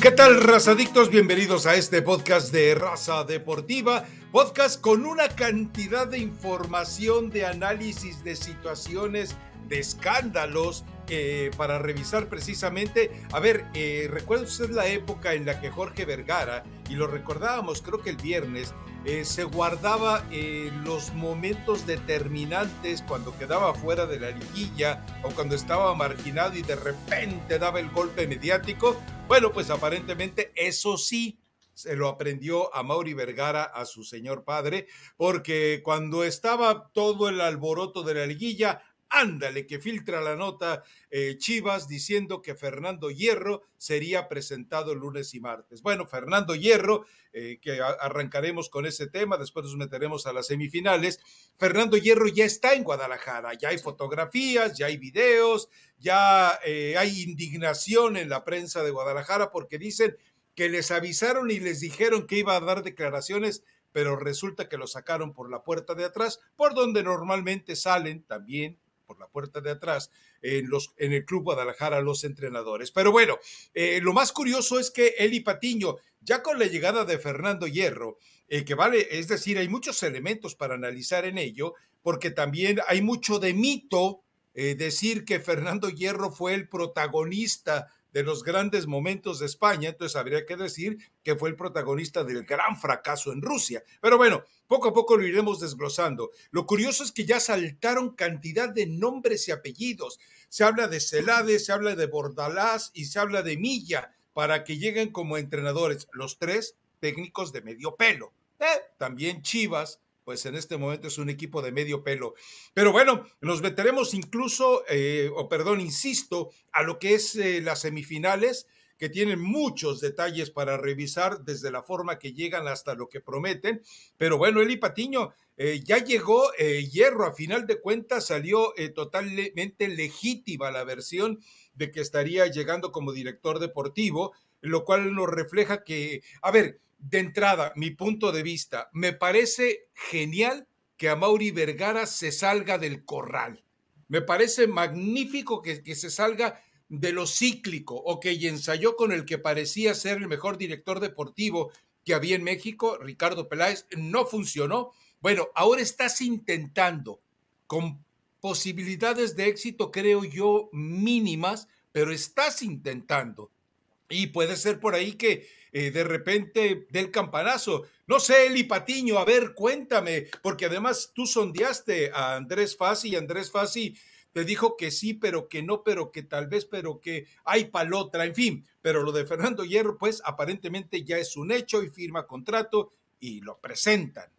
¿Qué tal, razadictos? Bienvenidos a este podcast de Raza Deportiva, podcast con una cantidad de información, de análisis de situaciones, de escándalos, eh, para revisar precisamente. A ver, eh, recuerda usted la época en la que Jorge Vergara, y lo recordábamos creo que el viernes, eh, se guardaba los momentos determinantes cuando quedaba fuera de la liguilla o cuando estaba marginado y de repente daba el golpe mediático. Bueno, pues aparentemente eso sí se lo aprendió a Mauri Vergara, a su señor padre, porque cuando estaba todo el alboroto de la liguilla, Ándale, que filtra la nota eh, Chivas diciendo que Fernando Hierro sería presentado lunes y martes. Bueno, Fernando Hierro, eh, que arrancaremos con ese tema, después nos meteremos a las semifinales. Fernando Hierro ya está en Guadalajara, ya hay fotografías, ya hay videos, ya eh, hay indignación en la prensa de Guadalajara porque dicen que les avisaron y les dijeron que iba a dar declaraciones pero resulta que lo sacaron por la puerta de atrás, por donde normalmente salen también por la puerta de atrás en, los, en el Club Guadalajara los entrenadores. Pero bueno, eh, lo más curioso es que Eli Patiño, ya con la llegada de Fernando Hierro, eh, que vale, es decir, hay muchos elementos para analizar en ello, porque también hay mucho de mito eh, decir que Fernando Hierro fue el protagonista de los grandes momentos de España, entonces habría que decir que fue el protagonista del gran fracaso en Rusia. Pero bueno, poco a poco lo iremos desglosando. Lo curioso es que ya saltaron cantidad de nombres y apellidos. Se habla de Celades, se habla de Bordalás y se habla de Milla para que lleguen como entrenadores los tres técnicos de medio pelo. Eh, también Chivas, pues en este momento es un equipo de medio pelo. Pero bueno, nos meteremos incluso, eh, o perdón, insisto, a lo que es eh, las semifinales, que tienen muchos detalles para revisar desde la forma que llegan hasta lo que prometen. Pero bueno, Eli Patiño, eh, ya llegó Hierro, a final de cuentas salió totalmente legítima la versión de que estaría llegando como director deportivo, lo cual nos refleja que, a ver, de entrada, mi punto de vista, me parece genial que a Mauri Vergara se salga del corral. Me parece magnífico que, que se salga de lo cíclico, o que ensayó con el que parecía ser el mejor director deportivo que había en México, Ricardo Peláez, no funcionó. Bueno, ahora estás intentando, con posibilidades de éxito, creo yo, mínimas, pero estás intentando. Y puede ser por ahí que eh, de repente del campanazo. No sé, Eli Patiño, a ver, cuéntame, porque además tú sondeaste a Andrés Fassi y Andrés Fassi te dijo que sí, pero que no, pero que tal vez, pero que hay palotra, en fin. Pero lo de Fernando Hierro, pues aparentemente ya es un hecho y firma contrato y lo presentan.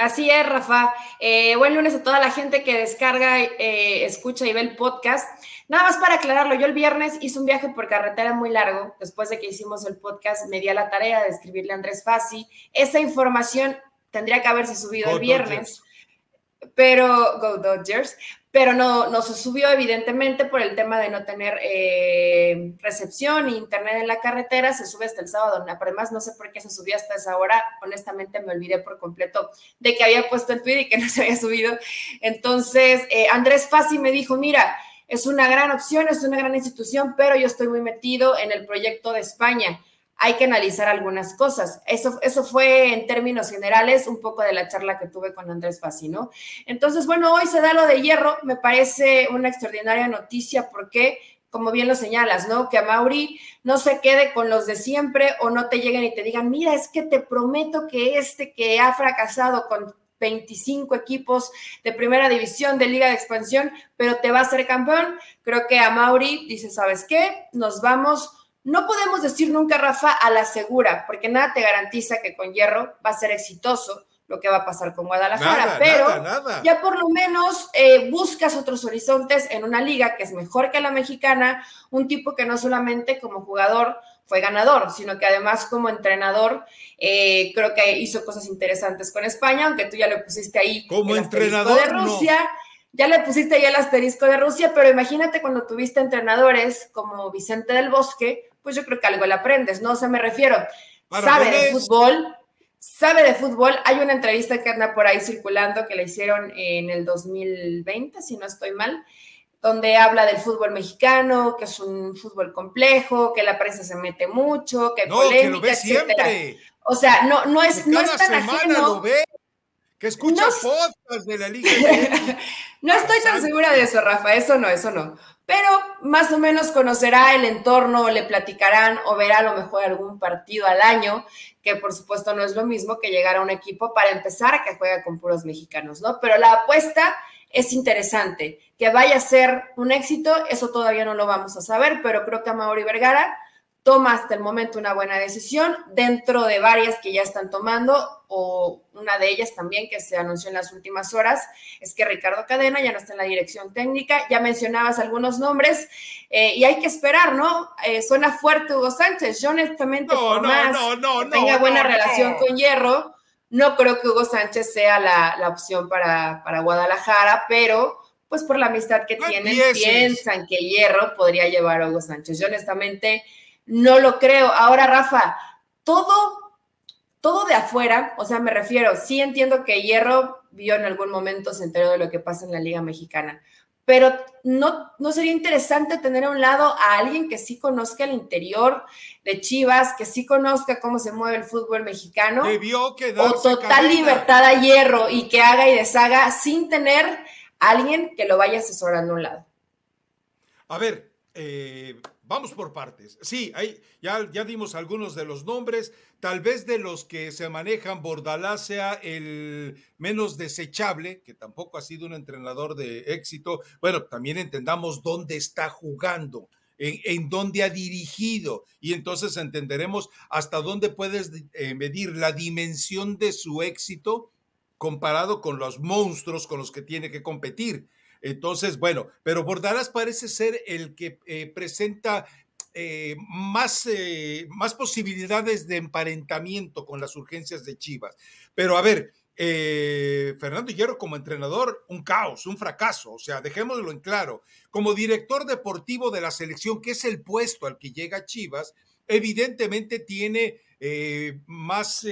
Así es, Rafa. Eh, buen lunes a toda la gente que descarga, eh, escucha y ve el podcast. Nada más para aclararlo, yo el viernes hice un viaje por carretera muy largo. Después de que hicimos el podcast, me di a la tarea de escribirle a Andrés Fassi. Esa información tendría que haberse subido el viernes. Pero, Go Dodgers, pero no, no se subió evidentemente por el tema de no tener eh, recepción e internet en la carretera, se sube hasta el sábado, además no sé por qué se subió hasta esa hora, honestamente me olvidé por completo de que había puesto el tweet y que no se había subido, entonces eh, Andrés Fassi me dijo, mira, es una gran opción, es una gran institución, pero yo estoy muy metido en el proyecto de España hay que analizar algunas cosas. Eso, eso fue en términos generales un poco de la charla que tuve con Andrés Fassi, ¿no? Entonces, bueno, hoy se da lo de hierro, me parece una extraordinaria noticia porque, como bien lo señalas, ¿no? Que a Mauri no se quede con los de siempre o no te lleguen y te digan, mira, es que te prometo que este que ha fracasado con 25 equipos de primera división de liga de expansión, pero te va a ser campeón. Creo que a Mauri dice, ¿sabes qué? Nos vamos no podemos decir nunca, Rafa, a la segura, porque nada te garantiza que con Hierro va a ser exitoso lo que va a pasar con Guadalajara, pero ya por lo menos eh, buscas otros horizontes en una liga que es mejor que la mexicana, un tipo que no solamente como jugador fue ganador, sino que además como entrenador eh, creo que hizo cosas interesantes con España, aunque tú ya le pusiste ahí como entrenador de Rusia. Ya le pusiste ahí el asterisco de Rusia, pero imagínate cuando tuviste entrenadores como Vicente del Bosque, pues yo creo que algo le aprendes, ¿no? O sea, me refiero, sabe de fútbol, sabe de fútbol. Hay una entrevista que anda por ahí circulando que le hicieron en el 2020, si no estoy mal, donde habla del fútbol mexicano, que es un fútbol complejo, que la prensa se mete mucho, que hay polémica, etcétera. O sea, no, no es, no es tan ajeno. Lo ve, que escucha no, de la Liga. no estoy tan segura de eso, Rafa, eso no, eso no. Pero más o menos conocerá el entorno, le platicarán o verá a lo mejor algún partido al año, que por supuesto no es lo mismo que llegar a un equipo para empezar que juega con puros mexicanos, ¿no? Pero la apuesta es interesante. Que vaya a ser un éxito, eso todavía no lo vamos a saber, pero creo que a Mauri Vergara toma hasta el momento una buena decisión dentro de varias que ya están tomando o una de ellas también que se anunció en las últimas horas es que Ricardo Cadena ya no está en la dirección técnica, ya mencionabas algunos nombres eh, y hay que esperar, ¿no? Eh, suena fuerte Hugo Sánchez, yo honestamente por más que tenga buena relación con Hierro, no creo que Hugo Sánchez sea la, opción para, para, Guadalajara, pero pues por la amistad que tienen, piensan que Hierro podría llevar a Hugo Sánchez. Yo honestamente no lo creo. Ahora, Rafa, todo, todo de afuera, o sea, me refiero, sí entiendo que Hierro vio en algún momento, se enteró de lo que pasa en la Liga Mexicana, pero no, no sería interesante tener a un lado a alguien que sí conozca el interior de Chivas, que sí conozca cómo se mueve el fútbol mexicano, o total libertad a hierro y que haga y deshaga sin tener a alguien que lo vaya asesorando a un lado. A ver, eh, vamos por partes. Sí, hay, ya, ya dimos algunos de los nombres. Tal vez de los que se manejan, Bordalá sea el menos desechable, que tampoco ha sido un entrenador de éxito. Bueno, también entendamos dónde está jugando. En, dónde ha dirigido y entonces entenderemos hasta dónde puedes eh, medir la dimensión de su éxito comparado con los monstruos con los que tiene que competir. Entonces, bueno, pero Bordalás parece ser el que eh, presenta eh, más, eh, más posibilidades de emparentamiento con las urgencias de Chivas. Pero a ver, Fernando Hierro como entrenador, un caos, un fracaso, o sea, dejémoslo en claro. Como director deportivo de la selección, que es el puesto al que llega Chivas, evidentemente tiene más,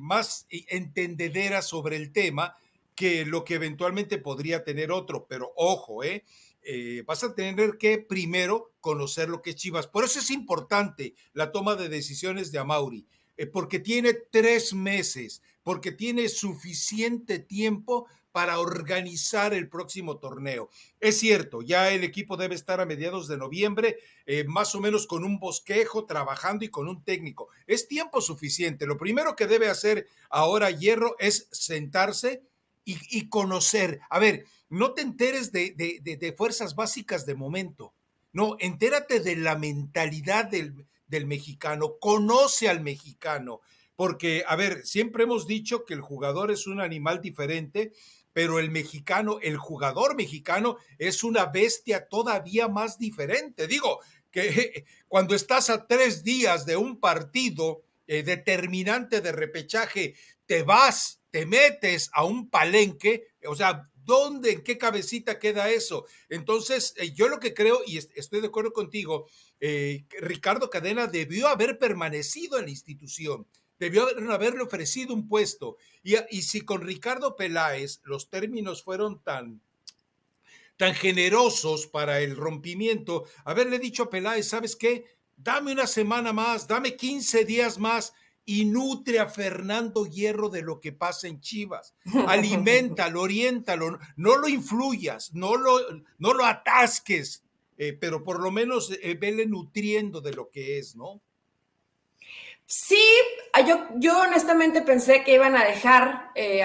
más entendedera sobre el tema que lo que eventualmente podría tener otro, pero ojo, ¿eh? Eh, vas a tener que primero conocer lo que es Chivas. Por eso es importante la toma de decisiones de Amauri, eh, porque tiene tres meses, porque tiene suficiente tiempo para organizar el próximo torneo. Es cierto, ya el equipo debe estar a mediados de noviembre, eh, más o menos con un bosquejo, trabajando y con un técnico. Es tiempo suficiente. Lo primero que debe hacer ahora Hierro es sentarse y conocer. A ver, no te enteres de, fuerzas básicas de momento. No, entérate de la mentalidad del, del mexicano, conoce al mexicano, porque, a ver, siempre hemos dicho que el jugador es un animal diferente, pero el mexicano, el jugador mexicano es una bestia todavía más diferente. Digo, que cuando estás a tres días de un partido eh, determinante de repechaje, te vas, te metes a un palenque, o sea, ¿Dónde, en qué cabecita queda eso? Entonces, eh, yo lo que creo, y estoy de acuerdo contigo, eh, Ricardo Cadena debió haber permanecido en la institución, debió haberle ofrecido un puesto. Y, y si con Ricardo Peláez los términos fueron tan, tan generosos para el rompimiento, haberle dicho a Peláez, ¿sabes qué? Dame una semana más, dame 15 días más y nutre a Fernando Hierro de lo que pasa en Chivas. Aliméntalo, oriéntalo, no lo influyas, no lo, no lo atasques, eh, pero por lo menos eh, vele nutriendo de lo que es, ¿no? Sí, yo, yo honestamente pensé que iban a dejar eh,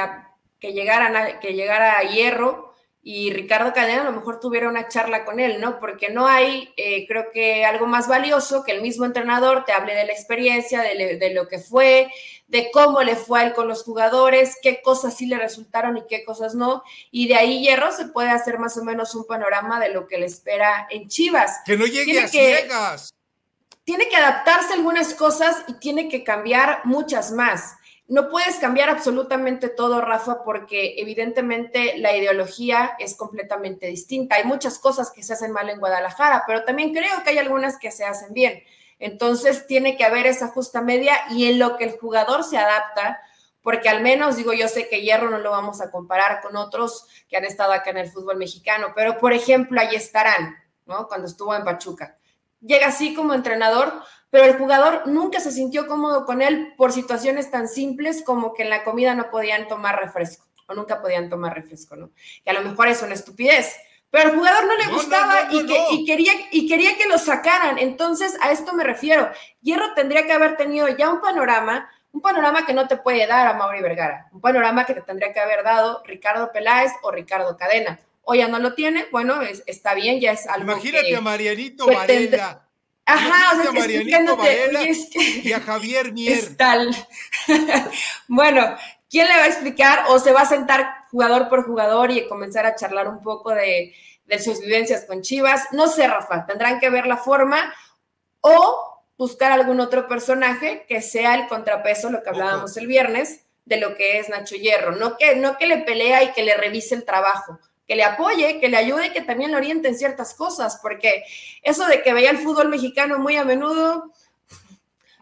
que, llegaran que llegara a Hierro y Ricardo Cadena a lo mejor tuviera una charla con él, ¿no? Porque no hay, eh, creo que algo más valioso que el mismo entrenador te hable de la experiencia, de, lo que fue, de cómo le fue a él con los jugadores, qué cosas sí le resultaron y qué cosas no. Y de ahí, Hierro, se puede hacer más o menos un panorama de lo que le espera en Chivas. Que no llegue a ciegas. Tiene que adaptarse a algunas cosas y tiene que cambiar muchas más. No puedes cambiar absolutamente todo, Rafa, porque evidentemente la ideología es completamente distinta. Hay muchas cosas que se hacen mal en Guadalajara, pero también creo que hay algunas que se hacen bien. Entonces tiene que haber esa justa media y en lo que el jugador se adapta, porque al menos digo, yo sé que Hierro no lo vamos a comparar con otros que han estado acá en el fútbol mexicano, pero por ejemplo, ahí estarán, ¿no? Cuando estuvo en Pachuca. Llega así como entrenador, pero el jugador nunca se sintió cómodo con él por situaciones tan simples como que en la comida no podían tomar refresco o nunca podían tomar refresco, ¿no? Que a lo mejor es una estupidez, pero al jugador no le gustaba y, quería, y quería que lo sacaran. Entonces, a esto me refiero. Hierro tendría que haber tenido ya un panorama, un panorama que no te puede dar a Mauri Vergara, un panorama que te tendría que haber dado Ricardo Peláez o Ricardo Cadena. O ya no lo tiene, bueno, está bien, ya es algo Imagínate a Marianito Varela. Ajá, o sea, a Marianito Varela y a Javier Mier. tal. bueno, ¿quién le va a explicar o se va a sentar jugador por jugador y comenzar a charlar un poco de, sus vivencias con Chivas? No sé, Rafa, tendrán que ver la forma o buscar algún otro personaje que sea el contrapeso, lo que hablábamos el viernes, de lo que es Nacho Hierro. No que, no que le pelea y que le revise el trabajo, que le apoye, que le ayude y que también le oriente en ciertas cosas, porque eso de que veía el fútbol mexicano muy a menudo,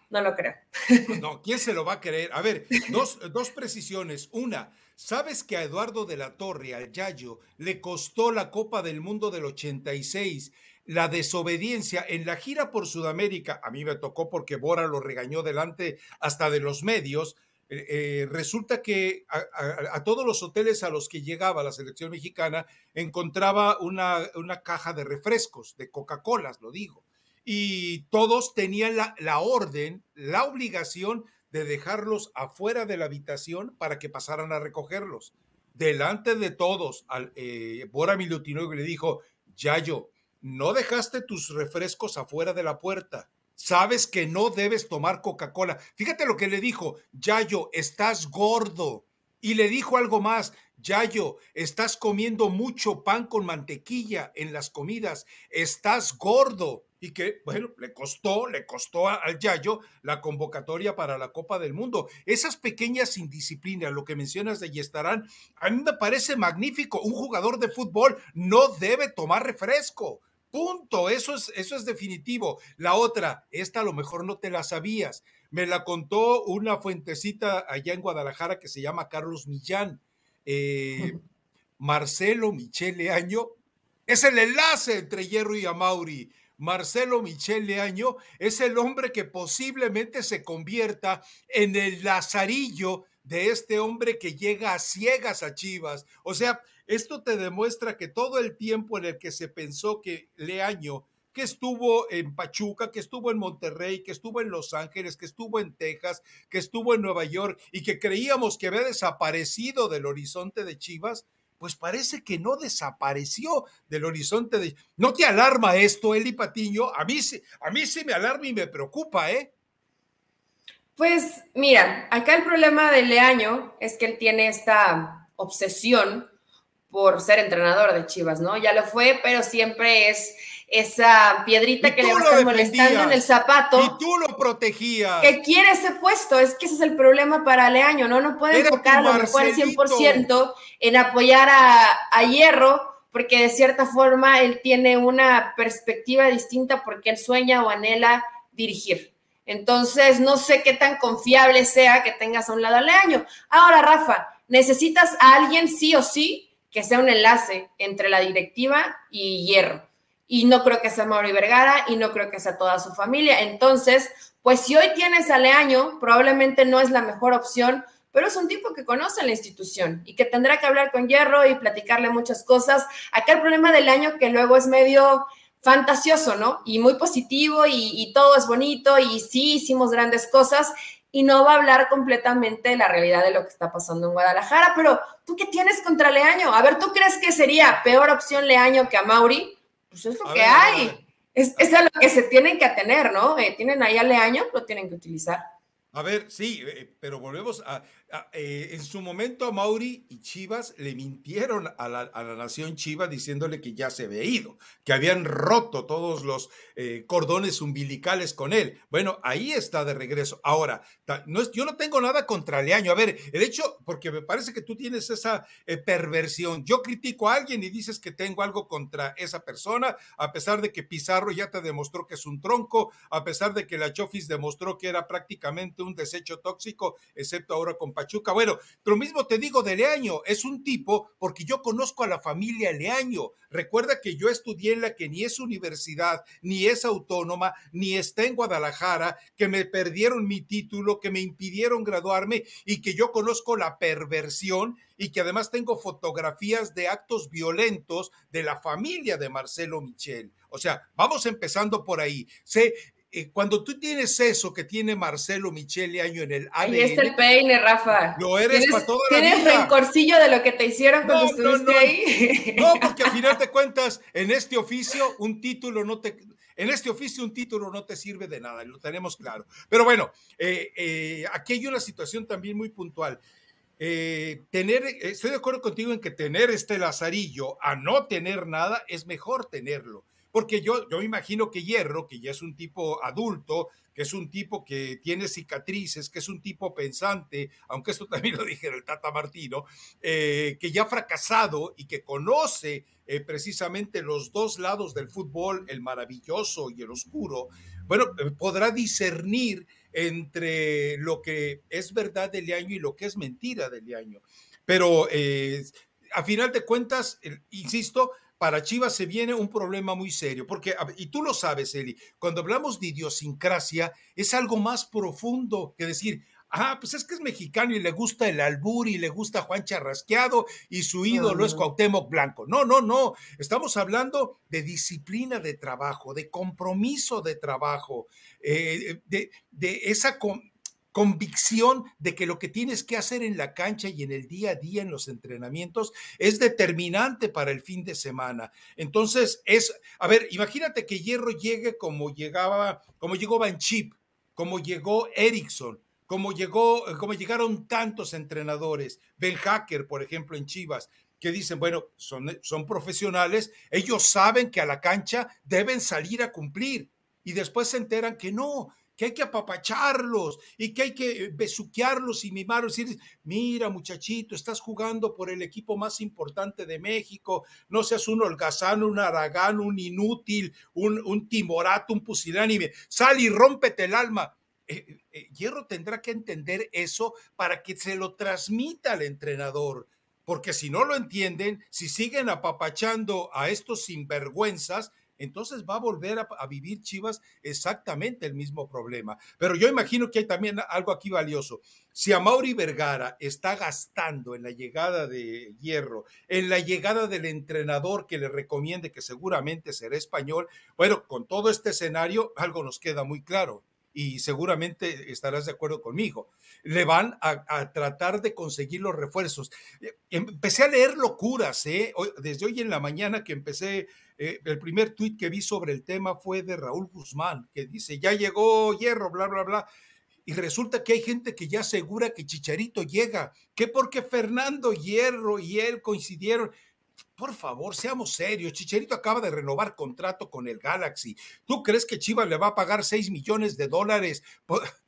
no lo creo. No, ¿quién se lo va a creer? A ver, dos, dos precisiones. Una, ¿sabes que a Eduardo de la Torre, al Yayo, le costó la Copa del Mundo del 86? La desobediencia en la gira por Sudamérica, a mí me tocó porque Bora lo regañó delante hasta de los medios, eh, eh, resulta que a, todos los hoteles a los que llegaba la selección mexicana encontraba una, una caja de refrescos, de Coca-Cola, lo digo y todos tenían la, orden, la obligación de dejarlos afuera de la habitación para que pasaran a recogerlos. Delante de todos, al, eh, Bora le dijo, Yayo, no dejaste tus refrescos afuera de la puerta. Sabes que no debes tomar Coca-Cola. Fíjate lo que le dijo, Yayo, estás gordo. Y le dijo algo más, Yayo, estás comiendo mucho pan con mantequilla en las comidas, estás gordo y que, bueno, le costó, le costó al Yayo la convocatoria para la Copa del Mundo. Esas pequeñas indisciplinas, lo que mencionas de Yestarán, a mí me parece magnífico. Un jugador de fútbol no debe tomar refresco. Punto, eso es, eso es definitivo. La otra, esta a lo mejor no te la sabías. Me la contó una fuentecita allá en Guadalajara que se llama Carlos Millán. Eh, Marcelo Michele Año es el enlace entre Hierro y Amauri. Marcelo Michel Leaño es el hombre que posiblemente se convierta en el lazarillo de este hombre que llega a ciegas a Chivas. O sea, esto te demuestra que todo el tiempo en el que se pensó que Leaño, que estuvo en Pachuca, que estuvo en Monterrey, que estuvo en Los Ángeles, que estuvo en Texas, que estuvo en Nueva York y que creíamos que había desaparecido del horizonte de Chivas, pues parece que no desapareció del horizonte de... ¿No te alarma esto, Eli Patiño? A mí, a mí sí me alarma y me preocupa, ¿eh? Pues mira, acá el problema de Leaño es que él tiene esta obsesión por ser entrenador de Chivas, ¿no? Ya lo fue, pero siempre es esa piedrita que le va a estar molestando en el zapato. Y tú lo protegías. Que quiere ese puesto, es que ese es el problema para Leaño, ¿no? No puede enfocar a lo mejor el 100% en apoyar a, a Hierro, porque de cierta forma él tiene una perspectiva distinta porque él sueña o anhela dirigir. Entonces, no sé qué tan confiable sea que tengas a un lado a Leaño. Ahora, Rafa, necesitas a alguien sí o sí que sea un enlace entre la directiva y Hierro y no creo que sea Mauri Vergara y no creo que sea toda su familia. Entonces, pues si hoy tienes a Leaño, probablemente no es la mejor opción, pero es un tipo que conoce la institución y que tendrá que hablar con Hierro y platicarle muchas cosas. Acá el problema del año que luego es medio fantasioso, ¿no? Y muy positivo y, y todo es bonito y sí hicimos grandes cosas y no va a hablar completamente de la realidad de lo que está pasando en Guadalajara. Pero, ¿tú qué tienes contra Leaño? A ver, ¿tú crees que sería peor opción Leaño que a Mauri? pues es lo que hay. Es, es, a lo que se tienen que atener, ¿no? Eh, tienen ahí a Leaño, lo tienen que utilizar. A ver, sí, eh, pero volvemos a, eh, en su momento a Mauri y Chivas le mintieron a la, nación Chivas diciéndole que ya se había ido, que habían roto todos los eh, cordones umbilicales con él. Bueno, ahí está de regreso. Ahora, no es, yo no tengo nada contra Leaño. A ver, el hecho, porque me parece que tú tienes esa eh, perversión. Yo critico a alguien y dices que tengo algo contra esa persona, a pesar de que Pizarro ya te demostró que es un tronco, a pesar de que la Chofis demostró que era prácticamente un desecho tóxico, excepto ahora con Pachuca. Bueno, lo mismo te digo de Leaño, es un tipo, porque yo conozco a la familia Leaño. Recuerda que yo estudié en la que ni es universidad, ni es autónoma, ni está en Guadalajara, que me perdieron mi título, que me impidieron graduarme y que yo conozco la perversión y que además tengo fotografías de actos violentos de la familia de Marcelo Michel. O sea, vamos empezando por ahí. Sé, eh, cuando tú tienes eso que tiene Marcelo Michele año en el ADN. Y es el peine, Rafa. Lo eres para toda la vida. ¿Tienes rencorcillo de lo que te hicieron cuando estuviste ahí? No, porque al final de cuentas, en este oficio, un título no te. En este oficio un título no te sirve de nada, lo tenemos claro. Pero bueno, eh, eh, aquí hay una situación también muy puntual. tener, estoy de acuerdo contigo en que tener este lazarillo a no tener nada es mejor tenerlo porque yo, yo imagino que Hierro, que ya es un tipo adulto, que es un tipo que tiene cicatrices, que es un tipo pensante, aunque esto también lo dijera el Tata Martino, eh, que ya ha fracasado y que conoce eh, precisamente los dos lados del fútbol, el maravilloso y el oscuro, bueno, eh, podrá discernir entre lo que es verdad del año y lo que es mentira del año. Pero a final de cuentas, insisto, para Chivas se viene un problema muy serio, porque, y tú lo sabes, Eli, cuando hablamos de idiosincrasia, es algo más profundo que decir, ah, pues es que es mexicano y le gusta el albur y le gusta Juan Charrasqueado y su ídolo es Cuauhtémoc Blanco. No, no, no. Estamos hablando de disciplina de trabajo, de compromiso de trabajo, eh, de, de, esa convicción de que lo que tienes que hacer en la cancha y en el día a día en los entrenamientos es determinante para el fin de semana. Entonces, es, a ver, imagínate que Hierro llegue como llegaba, como llegó Van Chip, como llegó Erickson, como llegó, como llegaron tantos entrenadores, Ben Hacker, por ejemplo, en Chivas, que dicen, bueno, son, son profesionales, ellos saben que a la cancha deben salir a cumplir y después se enteran que no, que hay que apapacharlos y que hay que besuquearlos y mimarlos y decir, mira muchachito, estás jugando por el equipo más importante de México, no seas un holgazán, un aragán, un inútil, un, un timorato, un pusilánime, sal y rómpete el alma. Eh, eh, Hierro tendrá que entender eso para que se lo transmita al entrenador, porque si no lo entienden, si siguen apapachando a estos sinvergüenzas, entonces va a volver a, vivir Chivas exactamente el mismo problema. Pero yo imagino que hay también algo aquí valioso. Si a Mauri Vergara está gastando en la llegada de Hierro, en la llegada del entrenador que le recomiende que seguramente será español, bueno, con todo este escenario algo nos queda muy claro y seguramente estarás de acuerdo conmigo. Le van a, tratar de conseguir los refuerzos. Empecé a leer locuras, ¿eh? desde hoy en la mañana que empecé eh, el primer tuit que vi sobre el tema fue de Raúl Guzmán, que dice, ya llegó Hierro, bla, bla, bla. Y resulta que hay gente que ya asegura que Chicharito llega, que porque Fernando Hierro y él coincidieron. Por favor, seamos serios. Chicharito acaba de renovar contrato con el Galaxy. ¿Tú crees que Chivas le va a pagar 6 millones de dólares?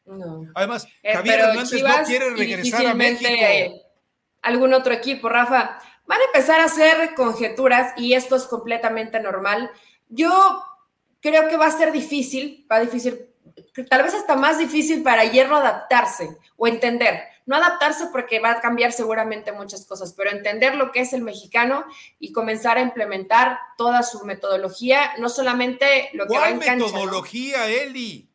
No. Además, eh, Javier Hernández no quiere regresar a México. Algún otro equipo, Rafa van a empezar a hacer conjeturas y esto es completamente normal. Yo creo que va a ser difícil, va a difícil, tal vez hasta más difícil para Hierro adaptarse o entender. No adaptarse porque va a cambiar seguramente muchas cosas, pero entender lo que es el mexicano y comenzar a implementar toda su metodología, no solamente lo que va en cancha. metodología, Eli?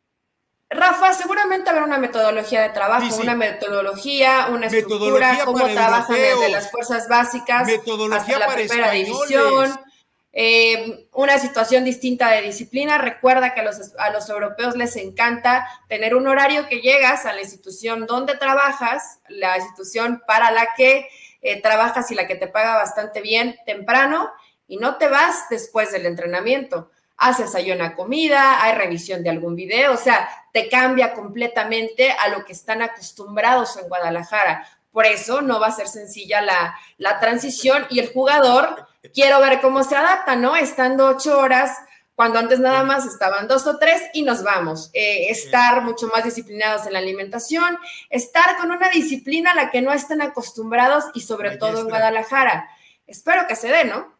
Rafa, seguramente habrá una metodología de trabajo, una metodología, una estructura, cómo trabajan desde las fuerzas básicas hasta la primera división, eh, una situación distinta de disciplina. Recuerda que a los, a los europeos les encanta tener un horario que llegas a la institución donde trabajas, la institución para la que eh, trabajas y la que te paga bastante bien temprano, y no te vas después del entrenamiento haces ahí una comida, hay revisión de algún video, o sea, te cambia completamente a lo que están acostumbrados en Guadalajara. Por eso no va a ser sencilla la, la transición y el jugador, quiero ver cómo se adapta, ¿no? Estando ocho horas, cuando antes nada más estaban dos o tres y nos vamos. Eh, estar mucho más disciplinados en la alimentación, estar con una disciplina a la que no estén acostumbrados y sobre todo en Guadalajara. Espero que se dé, ¿no?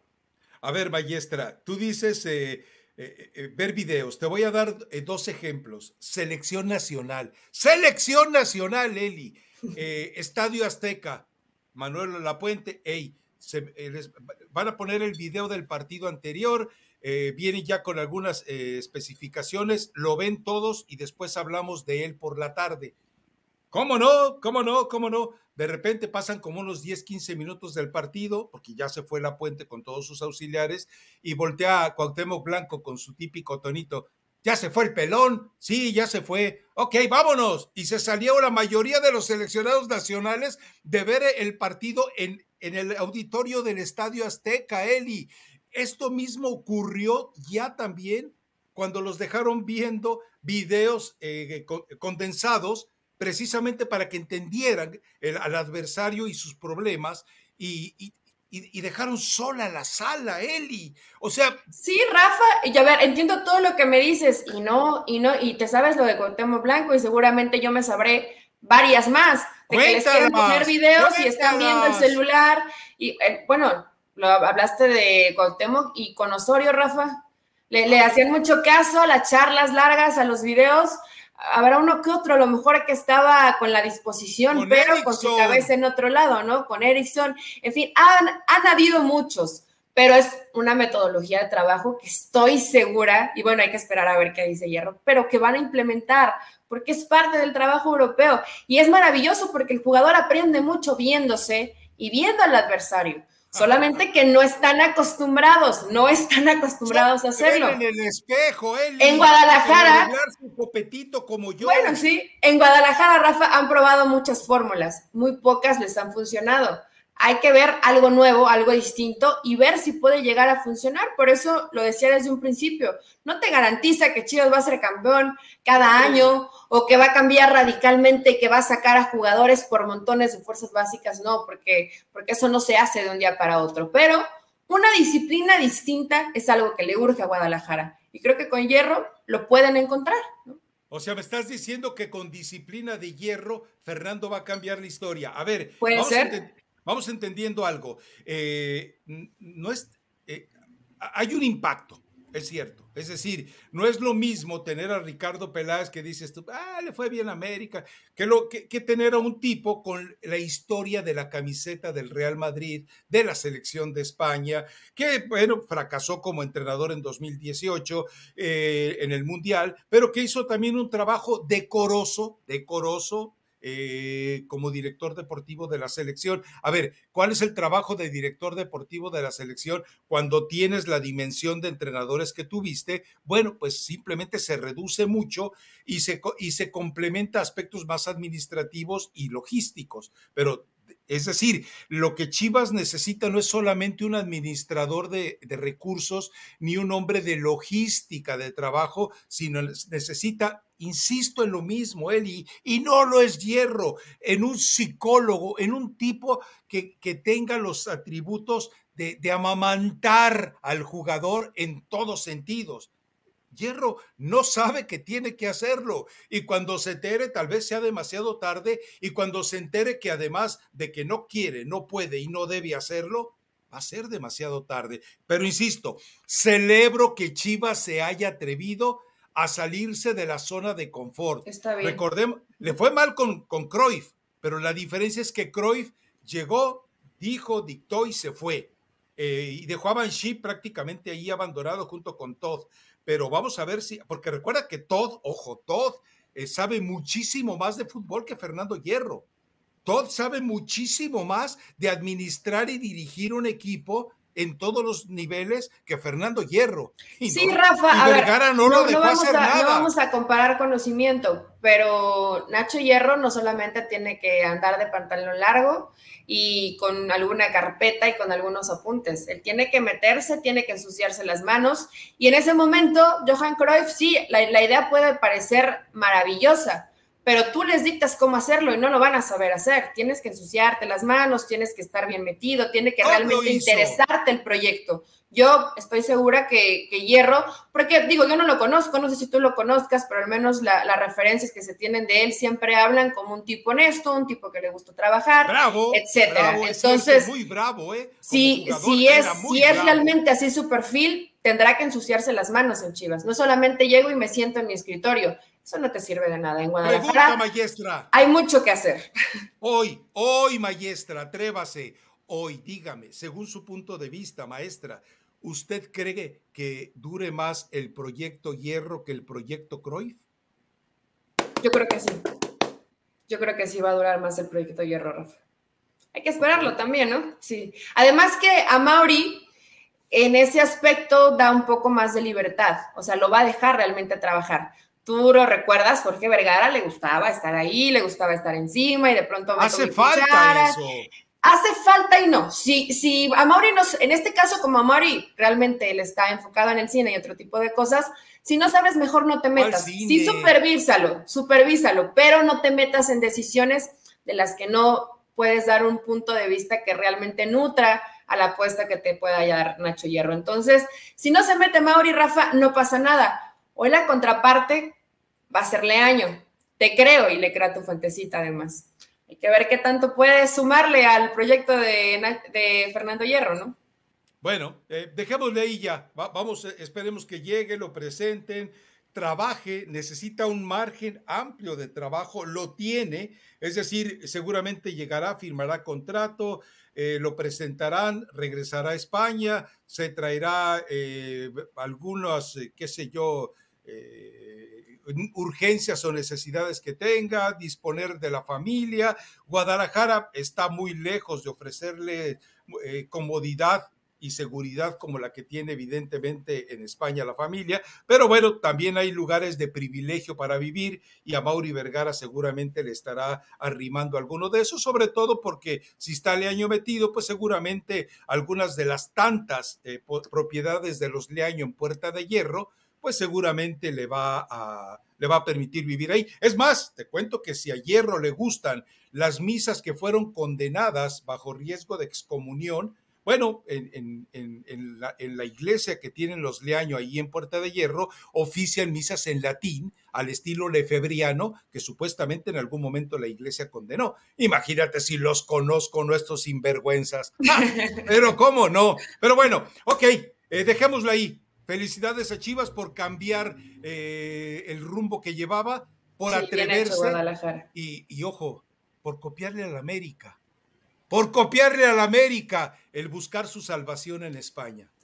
A ver, maestra, tú dices eh, eh, ver videos. Te voy a dar dos ejemplos. Selección nacional. Selección nacional, Eli. Eh, Estadio Azteca, Manuel Lapuente, hey, eh, van a poner el video del partido anterior, eh, viene ya con algunas especificaciones, lo ven todos y después hablamos de él por la tarde. ¿Cómo no? ¿Cómo no? ¿Cómo no? De repente pasan como unos 10, 15 minutos del partido, porque ya se fue la puente con todos sus auxiliares, y voltea a Cuauhtémoc Blanco con su típico tonito. ¿Ya se fue el pelón? Sí, ya se fue. Ok, vámonos. Y se salió la mayoría de los seleccionados nacionales de ver el partido en, en el auditorio del Estadio Azteca, Eli. Esto mismo ocurrió ya también cuando los dejaron viendo videos eh, condensados precisamente para que entendieran al adversario y sus problemas y, dejaron sola la sala, Eli. O sea. Sí, Rafa, y a ver, entiendo todo lo que me dices y no, y no, y te sabes lo de Cuauhtémoc Blanco y seguramente yo me sabré varias más. De que les quieren poner videos y están viendo el celular. Y eh, bueno, lo, hablaste de Cuauhtémoc y con Osorio, Rafa. Le, le hacían mucho caso a las charlas largas, a los videos habrá uno que otro, a lo mejor que estaba con la disposición, pero con su cabeza en otro lado, ¿no? Con Erickson, en fin, han, han habido muchos, pero es una metodología de trabajo que estoy segura, y bueno, hay que esperar a ver qué dice Hierro, pero que van a implementar, porque es parte del trabajo europeo. Y es maravilloso porque el jugador aprende mucho viéndose y viendo al adversario. Solamente que no están acostumbrados, no están acostumbrados a hacerlo. En el espejo, él. En Guadalajara. como yo. Bueno, sí. En Guadalajara, Rafa, han probado muchas fórmulas. Muy pocas les han funcionado hay que ver algo nuevo, algo distinto y ver si puede llegar a funcionar. Por eso lo decía desde un principio, no te garantiza que Chivas va a ser campeón cada año o que va a cambiar radicalmente, que va a sacar a jugadores por montones de fuerzas básicas, no, porque, porque eso no se hace de un día para otro. Pero una disciplina distinta es algo que le urge a Guadalajara y creo que con hierro lo pueden encontrar. O sea, me estás diciendo que con disciplina de hierro Fernando va a cambiar la historia. A ver, puede ser. Vamos entendiendo algo. Eh, no es, eh, hay un impacto, es cierto. Es decir, no es lo mismo tener a Ricardo Peláez que dices tú, ah, le fue bien América, que, lo, que, tener a un tipo con la historia de la camiseta del Real Madrid, de la selección de España, que, bueno, fracasó como entrenador en 2018 eh, en el Mundial, pero que hizo también un trabajo decoroso, decoroso, eh, como director deportivo de la selección. A ver, ¿cuál es el trabajo de director deportivo de la selección cuando tienes la dimensión de entrenadores que tuviste? Bueno, pues simplemente se reduce mucho y se, y se complementa aspectos más administrativos y logísticos, pero es decir, lo que Chivas necesita no es solamente un administrador de, de, recursos ni un hombre de logística de trabajo, sino necesita, insisto en lo mismo, Eli, y no lo es hierro, en un psicólogo, en un tipo que, que tenga los atributos de, de amamantar al jugador en todos sentidos. Hierro no sabe que tiene que hacerlo y cuando se entere tal vez sea demasiado tarde y cuando se entere que además de que no quiere, no puede y no debe hacerlo, va a ser demasiado tarde. Pero insisto, celebro que Chivas se haya atrevido a salirse de la zona de confort. Está bien. Recordemos, le fue mal con, con Cruyff, pero la diferencia es que Cruyff llegó, dijo, dictó y se fue. Eh, y dejó a Banshee prácticamente ahí abandonado junto con Todd pero vamos a ver si, porque recuerda que Todd, ojo, Todd eh, sabe muchísimo más de fútbol que Fernando Hierro. Todd sabe muchísimo más de administrar y dirigir un equipo en todos los niveles que Fernando Hierro. sí, Rafa, a ver, no, vamos a, no vamos a comparar conocimiento, pero Nacho Hierro no solamente tiene que andar de pantalón largo y con alguna carpeta y con algunos apuntes. Él tiene que meterse, tiene que ensuciarse las manos y en ese momento, Johan Cruyff, sí, la, la idea puede parecer maravillosa, pero tú les dictas cómo hacerlo y no lo van a saber hacer. Tienes que ensuciarte las manos, tienes que estar bien metido, tiene que realmente interesarte el proyecto. Yo estoy segura que, Hierro, porque digo, yo no lo conozco, no sé si tú lo conozcas, pero al menos las referencias que se tienen de él siempre hablan como un tipo honesto, un tipo que le gusta trabajar, bravo, etcétera. Entonces, muy bravo, ¿eh? si, si es, si es realmente así su perfil, tendrá que ensuciarse las manos en Chivas. No solamente llego y me siento en mi escritorio, eso no te sirve de nada en Guadalajara. maestra. Hay mucho que hacer. Hoy, hoy, maestra, atrévase. Hoy, dígame, según su punto de vista, maestra, ¿usted cree que dure más el proyecto Hierro que el proyecto Cruyff? Yo creo que sí. Yo creo que sí va a durar más el proyecto Hierro, Rafa. Hay que esperarlo también, ¿no? Sí. Además que a Mauri en ese aspecto da un poco más de libertad, o sea, lo va a dejar realmente trabajar. Tú lo recuerdas, Jorge Vergara le gustaba estar ahí, le gustaba estar encima y de pronto... Hace falta eso. Hace falta y no. Si, si a Mauri en este caso, como a Mauri realmente él está enfocado en el cine y otro tipo de cosas, si no sabes, mejor no te metas. Sí, supervísalo, supervísalo, pero no te metas en decisiones de las que no puedes dar un punto de vista que realmente nutra a la apuesta que te pueda dar Nacho Hierro. Entonces, si no se mete Mauri Rafa, no pasa nada Hoy la contraparte va a serle año. Te creo y le crea tu fuentecita además. Hay que ver qué tanto puede sumarle al proyecto de, Fernando Hierro, ¿no? Bueno, eh, dejémosle ahí ya. vamos, eh, esperemos que llegue, lo presenten, trabaje, necesita un margen amplio de trabajo, lo tiene, es decir, seguramente llegará, firmará contrato, eh, lo presentarán, regresará a España, se traerá eh, algunas, qué sé yo, eh, urgencias o necesidades que tenga, disponer de la familia. Guadalajara está muy lejos de ofrecerle eh, comodidad y seguridad como la que tiene evidentemente en España la familia, pero bueno, también hay lugares de privilegio para vivir y a Mauri Vergara seguramente le estará arrimando alguno de esos, sobre todo porque si está Leaño metido, pues seguramente algunas de las tantas eh, propiedades de los Leaño en Puerta de Hierro, pues seguramente le va a le va a permitir vivir ahí. Es más, te cuento que si a Hierro le gustan las misas que fueron condenadas bajo riesgo de excomunión, bueno, en, la, iglesia que tienen los Leaño ahí en Puerta de Hierro, ofician misas en latín al estilo lefebriano que supuestamente en algún momento la iglesia condenó. Imagínate si los conozco nuestros sinvergüenzas. Ah, pero cómo no. Pero bueno, ok, eh, dejémoslo ahí. Felicidades a Chivas por cambiar eh, el rumbo que llevaba, por atreverse y, y, ojo, por copiarle a la América, por copiarle a la América el buscar su salvación en España.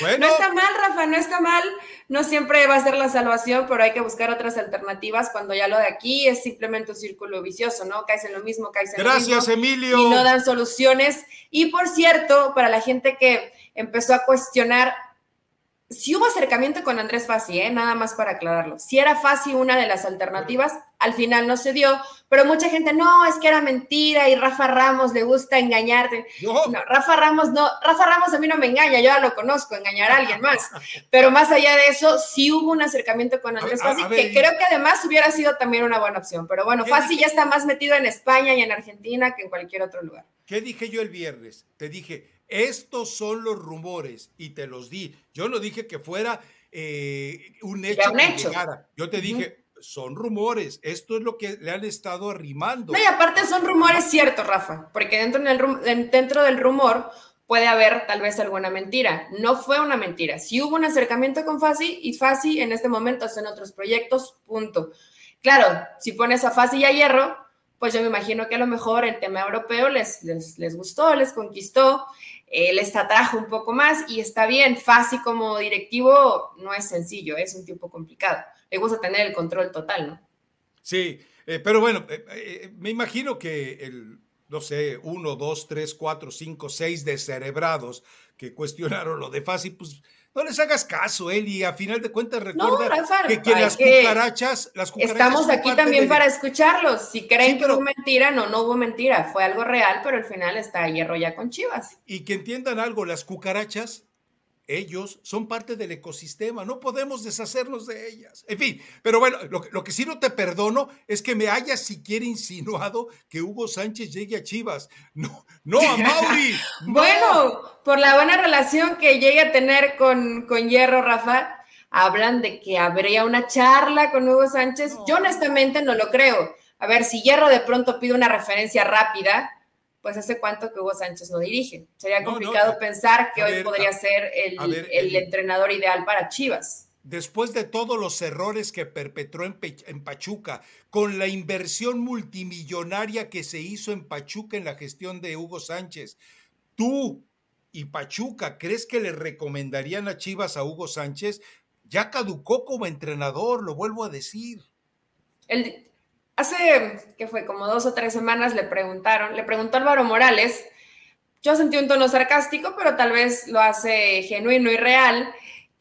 Bueno. No está mal, Rafa, no está mal. No siempre va a ser la salvación, pero hay que buscar otras alternativas cuando ya lo de aquí es simplemente un círculo vicioso, ¿no? Caes en lo mismo, caes en Gracias, lo mismo. Emilio. Y no dan soluciones. Y por cierto, para la gente que empezó a cuestionar si hubo acercamiento con Andrés Fassi, ¿eh? nada más para aclararlo. Si era Fassi una de las alternativas, al final no se dio, pero mucha gente, no, es que era mentira y Rafa Ramos le gusta engañarte. No. Rafa Ramos no, Rafa Ramos a mí no me engaña, yo ya lo conozco, engañar a alguien más. Pero más allá de eso, sí hubo un acercamiento con Andrés Fassi, que creo que además hubiera sido también una buena opción. Pero bueno, Fassi ya está más metido en España y en Argentina que en cualquier otro lugar. ¿Qué dije yo el viernes? Te dije, estos son los rumores y te los di. Yo no dije que fuera eh, un hecho. Un hecho. Yo te dije, son rumores. Esto es lo que le han estado arrimando. No, y aparte son rumores ciertos, Rafa, porque dentro del, dentro del rumor puede haber tal vez alguna mentira. No fue una mentira. Si hubo un acercamiento con Fasi y Fasi en este momento hacen otros proyectos, punto. Claro, si pones a Fasi y a Hierro, pues yo me imagino que a lo mejor el tema europeo les, les, les gustó, les conquistó eh, les atrajo un poco más y está bien, fácil como directivo no es sencillo, es un tiempo complicado. Le gusta tener el control total, ¿no? Sí, eh, pero bueno, eh, me imagino que el, no sé, uno, dos, tres, cuatro, cinco, seis descerebrados que cuestionaron lo de fácil, pues no les hagas caso, Eli. A final de cuentas, recuerda que, las, cucarachas, las, Estamos aquí también para escucharlos. Si creen que hubo mentira, no, no hubo mentira. Fue algo real, pero al final está hierro ya con Chivas. Y que entiendan algo, las cucarachas ellos son parte del ecosistema, no podemos deshacernos de ellas. En fin, pero bueno, lo, que sí no te perdono es que me hayas siquiera insinuado que Hugo Sánchez llegue a Chivas. No, no a Mauri. bueno, por la buena relación que llegue a tener con, con Hierro, Rafa, hablan de que habría una charla con Hugo Sánchez. Yo honestamente no lo creo. A ver, si Hierro de pronto pide una referencia rápida, pues hace cuánto que Hugo Sánchez no dirige. Sería complicado pensar que hoy podría ser el, entrenador ideal para Chivas. después de todos los errores que perpetró en, en, Pachuca, con la inversión multimillonaria que se hizo en Pachuca en la gestión de Hugo Sánchez, tú y Pachuca, ¿crees que le recomendarían a Chivas a Hugo Sánchez? Ya caducó como entrenador, lo vuelvo a decir. El, hace, que fue como dos o tres semanas, le preguntaron, le preguntó Álvaro Morales, yo sentí un tono sarcástico, pero tal vez lo hace genuino y real,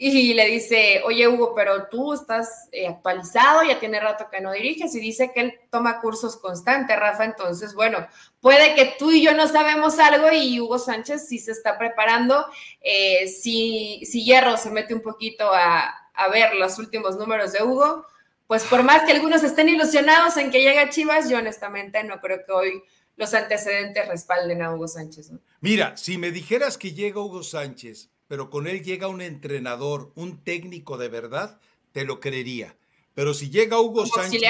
y le dice, oye Hugo, pero tú estás eh, actualizado, ya tiene rato que no diriges y dice que él toma cursos constantes, Rafa, entonces, bueno, puede que tú y yo no sabemos algo y Hugo Sánchez sí se está preparando, eh, si, si, Hierro se mete un poquito a, a, ver los últimos números de Hugo, pues por más que algunos estén ilusionados en que llegue a Chivas, yo honestamente no creo que hoy los antecedentes respalden a Hugo Sánchez. ¿no? Mira, si me dijeras que llega Hugo Sánchez pero con él llega un entrenador, un técnico de verdad, te lo creería. Pero si llega Hugo Sánchez.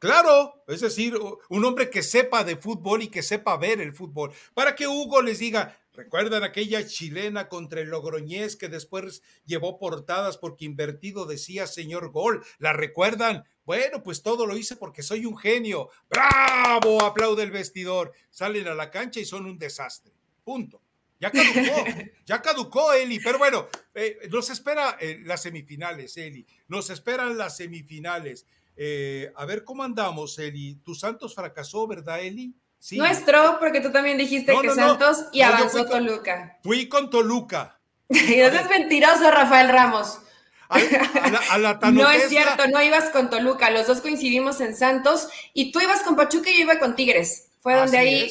Claro, es decir, un hombre que sepa de fútbol y que sepa ver el fútbol. Para que Hugo les diga, ¿recuerdan aquella chilena contra el Logroñés que después llevó portadas porque invertido decía señor gol? ¿La recuerdan? Bueno, pues todo lo hice porque soy un genio. ¡Bravo! Aplaude el vestidor. Salen a la cancha y son un desastre. Punto. Ya caducó, ya caducó Eli, pero bueno, eh, nos espera eh, las semifinales, Eli, nos esperan las semifinales. Eh, a ver cómo andamos, Eli. Tu Santos fracasó, ¿verdad, Eli? Sí. Nuestro, porque tú también dijiste que Santos y avanzó Toluca. Fui con Toluca. y eso es mentiroso, Rafael Ramos. no es cierto, no ibas con Toluca, los dos coincidimos en Santos y tú ibas con Pachuca y yo iba con Tigres. Fue donde ahí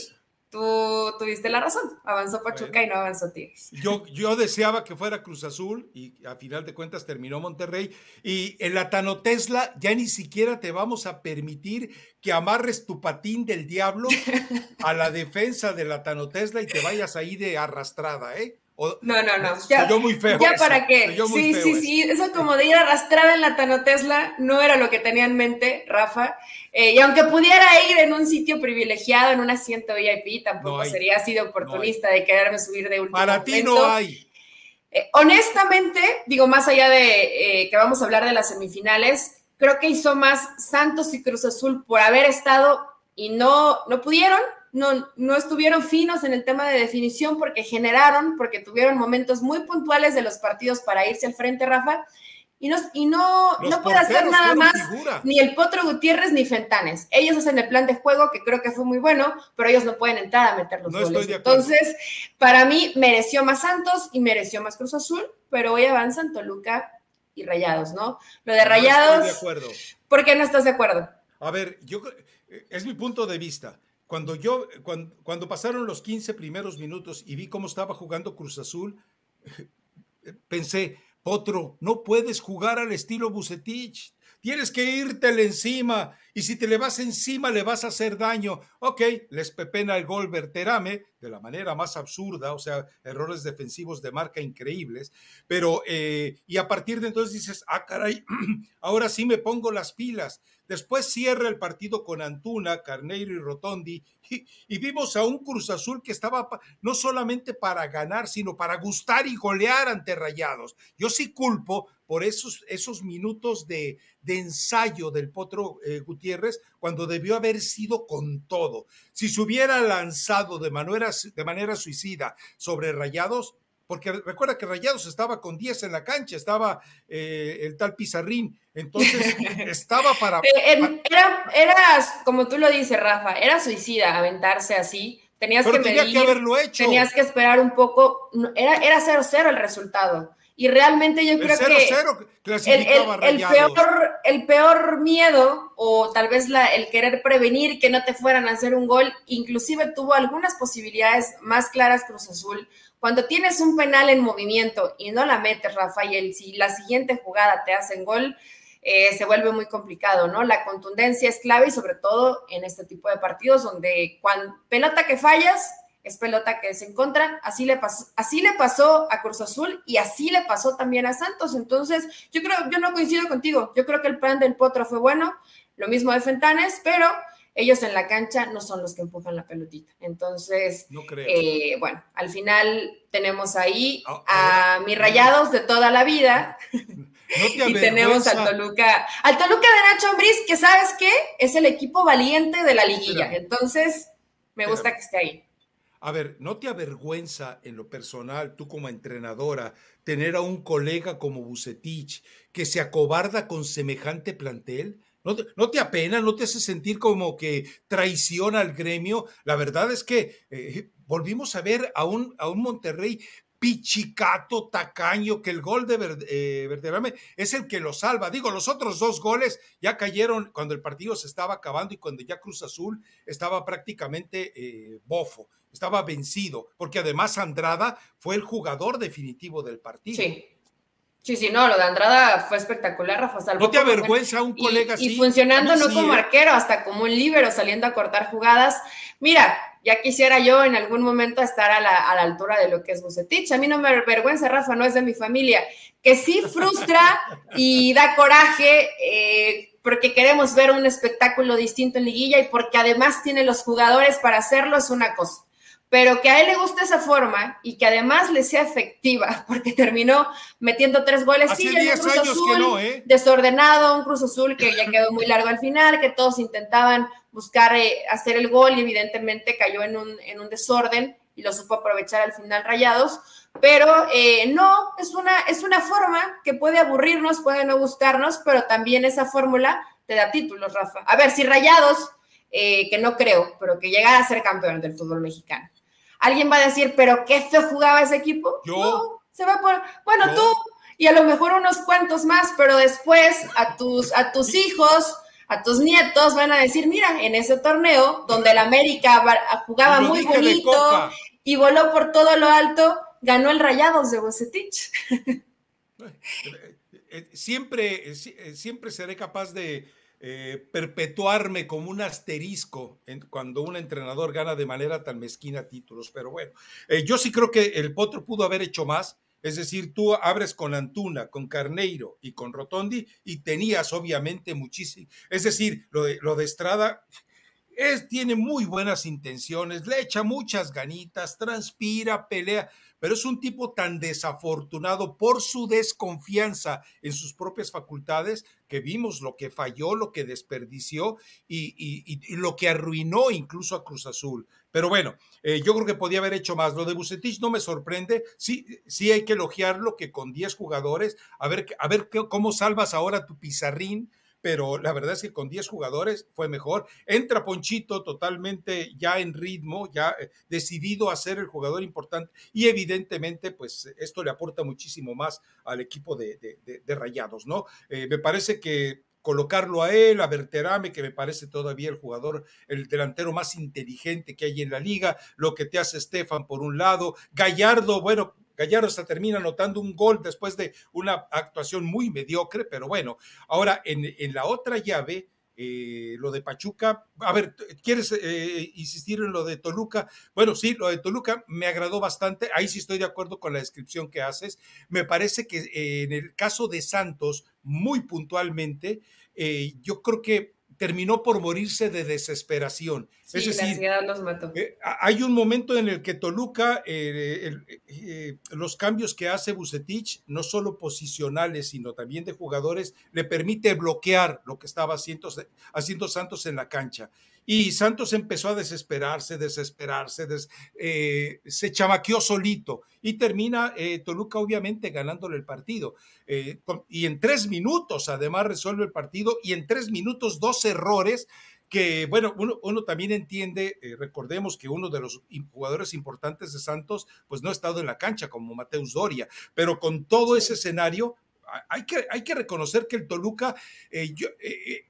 tú tuviste la razón. Avanzó Pachuca y no avanzó Tigres. Yo, yo deseaba que fuera Cruz Azul y a final de cuentas terminó Monterrey. Y en la Tano Tesla ya ni siquiera te vamos a permitir que amarres tu patín del diablo a la defensa de la Tano Tesla y te vayas ahí de arrastrada, ¿eh? No, no, no. Ya, yo muy feo. Ya para qué. Sí, sí, sí. Eso como de ir arrastrada en la Tano Tesla no era lo que tenía en mente, Rafa. Eh, y aunque pudiera ir en un sitio privilegiado, en un asiento VIP, tampoco sería así de oportunista de quererme subir de último Para ti no hay. Eh, honestamente, digo, más allá de eh, que vamos a hablar de las semifinales, creo que hizo más Santos y Cruz Azul por haber estado y no, no pudieron no, no estuvieron finos en el tema de definición porque generaron, porque tuvieron momentos muy puntuales de los partidos para irse al frente, Rafa, y no, y no, no puede hacer nada más ni el Potro Gutiérrez ni Fentanes. Ellos hacen el plan de juego que creo que fue muy bueno, pero ellos no pueden entrar a meter los goles. Entonces, para mí mereció más Santos y mereció más Cruz Azul, pero hoy avanzan Toluca y Rayados, ¿no? Lo de Rayados. No de acuerdo. ¿Por qué no estás de acuerdo? A ver, yo es mi punto de vista. Cuando yo, cuando, pasaron los 15 primeros minutos y vi cómo estaba jugando Cruz Azul, pensé, Potro, no puedes jugar al estilo Bucetich. Tienes que irte encima y si te le vas encima le vas a hacer daño. Ok, les pepena el gol Berterame de la manera más absurda, o sea, errores defensivos de marca increíbles, pero eh, y a partir de entonces dices, ah, caray, ahora sí me pongo las pilas. Después cierra el partido con Antuna, Carneiro y Rotondi y, vimos a un Cruz Azul que estaba no solamente para ganar, sino para gustar y golear ante Rayados. Yo sí culpo por esos, esos minutos de, de ensayo del Potro eh, Gutiérrez cuando debió haber sido con todo. Si se hubiera lanzado de manera, de manera suicida sobre Rayados, porque recuerda que Rayados estaba con 10 en la cancha, estaba eh, el tal Pizarrín, entonces estaba para... Eh, era, era, como tú lo dices, Rafa, era suicida aventarse así. Tenías que tenía que haberlo hecho. Tenías que esperar un poco. Era 0-0 el resultado. Y realmente yo creo que el, el, peor, el peor miedo o tal vez la, el querer prevenir que no te fueran a hacer un gol, inclusive tuvo algunas posibilidades más claras Cruz Azul. Cuando tienes un penal en movimiento y no la metes, Rafael, si la siguiente jugada te hacen gol, eh, se vuelve muy complicado, ¿no? La contundencia es clave y sobre todo en este tipo de partidos donde cuando pelota que fallas, es pelota que se encuentra, así le pasó, así le pasó a Cruz Azul y así le pasó también a Santos. Entonces, yo creo, yo no coincido contigo, yo creo que el plan del Potro fue bueno, lo mismo de Fentanes, pero ellos en la cancha no son los que empujan la pelotita. Entonces, eh, bueno, al final tenemos ahí ah, a mis rayados de toda la vida. y tenemos al Toluca, al Toluca de Nacho Ambriz, que sabes qué, es el equipo valiente de la liguilla. Entonces, me gusta que esté ahí. A ver, ¿no te avergüenza en lo personal, tú como entrenadora, tener a un colega como Bucetich que se acobarda con semejante plantel? ¿No te, ¿No te, apena? ¿No te hace sentir como que traiciona al gremio? La verdad es que eh, volvimos a ver a un, a un Monterrey pichicato, tacaño, que el gol de eh, Verderame es el que lo salva. Digo, los otros dos goles ya cayeron cuando el partido se estaba acabando y cuando ya Cruz Azul estaba prácticamente eh, bofo, estaba vencido, porque además Andrada fue el jugador definitivo del partido. Sí. Sí, sí, no, lo de Andrada fue espectacular, Rafa. ¿No te avergüenza un colega así? Y funcionando no como ¿eh? arquero, hasta como un líbero saliendo a cortar jugadas. Mira, ya quisiera yo en algún momento estar a la, altura de lo que es Bucetich. A mí no me avergüenza, Rafa, no es de mi familia, que sí frustra y da coraje eh, porque queremos ver un espectáculo distinto en liguilla y porque además tiene los jugadores para hacerlo es una cosa pero que a él le guste esa forma y que además le sea efectiva, porque terminó metiendo tres goles. sí, un Cruz Azul ¿eh? desordenado, un Cruz Azul que ya quedó muy largo al final, que todos intentaban buscar eh, hacer el gol y evidentemente cayó en un, en un desorden y lo supo aprovechar al final Rayados, pero eh, no, es una, es una forma que puede aburrirnos, puede no gustarnos, pero también esa fórmula te da títulos, Rafa. A ver, si Rayados, que no creo, pero que llegara a ser campeón del fútbol mexicano, Alguien va a decir, pero qué feo jugaba ese equipo. Yo. se va por, bueno, tú y a lo mejor unos cuantos más, pero después a tus, a tus hijos, a tus nietos van a decir, mira, en ese torneo donde el América jugaba muy bonito y voló por todo lo alto, ganó el Rayados de Bocetich. Eh, eh, siempre, eh, siempre seré capaz de eh, perpetuarme como un asterisco cuando un entrenador gana de manera tan mezquina títulos. Pero bueno, eh, yo sí creo que el Potro pudo haber hecho más. Es decir, tú abres con Antuna, con Carneiro y con Rotondi y tenías obviamente muchísimo. Es decir, lo de, lo de Estrada es, tiene muy buenas intenciones, le echa muchas ganitas, transpira, pelea, pero es un tipo tan desafortunado por su desconfianza en sus propias facultades que vimos lo que falló, lo que desperdició y, lo que arruinó incluso a Cruz Azul. Pero bueno, eh, yo creo que podía haber hecho más. Lo de Bucetich no me sorprende. Sí, sí hay que elogiarlo que con 10 jugadores, a ver, a ver cómo salvas ahora tu pizarrín pero la verdad es que con 10 jugadores fue mejor. Entra Ponchito totalmente ya en ritmo, ya eh, decidido a ser el jugador importante y evidentemente pues esto le aporta muchísimo más al equipo de, Rayados, ¿no? Eh, me parece que colocarlo a él, a Berterame, que me parece todavía el jugador, el delantero más inteligente que hay en la liga, lo que te hace Estefan por un lado, Gallardo, bueno, Gallardo hasta termina anotando un gol después de una actuación muy mediocre, pero bueno, ahora en, la otra llave, eh, lo de Pachuca, a ver, ¿quieres eh, insistir en lo de Toluca? Bueno, sí, lo de Toluca me agradó bastante, ahí sí estoy de acuerdo con la descripción que haces. Me parece que eh, en el caso de Santos, muy puntualmente, yo creo que terminó por morirse de desesperación. Sí, es decir, los mató. Eh, hay un momento en el que Toluca, eh, eh, los cambios que hace Bucetich, no solo posicionales, sino también de jugadores, le permite bloquear lo que estaba haciendo, haciendo Santos en la cancha. Y Santos empezó a desesperarse, desesperarse, eh, se chamaqueó solito y termina eh, Toluca obviamente ganándole el partido. Eh, y en tres minutos además resuelve el partido y en tres minutos dos errores que, bueno, uno, también entiende, recordemos que uno de los jugadores importantes de Santos, pues no ha estado en la cancha como Mateus Doria, pero con todo ese escenario, hay que, hay que reconocer que el Toluca,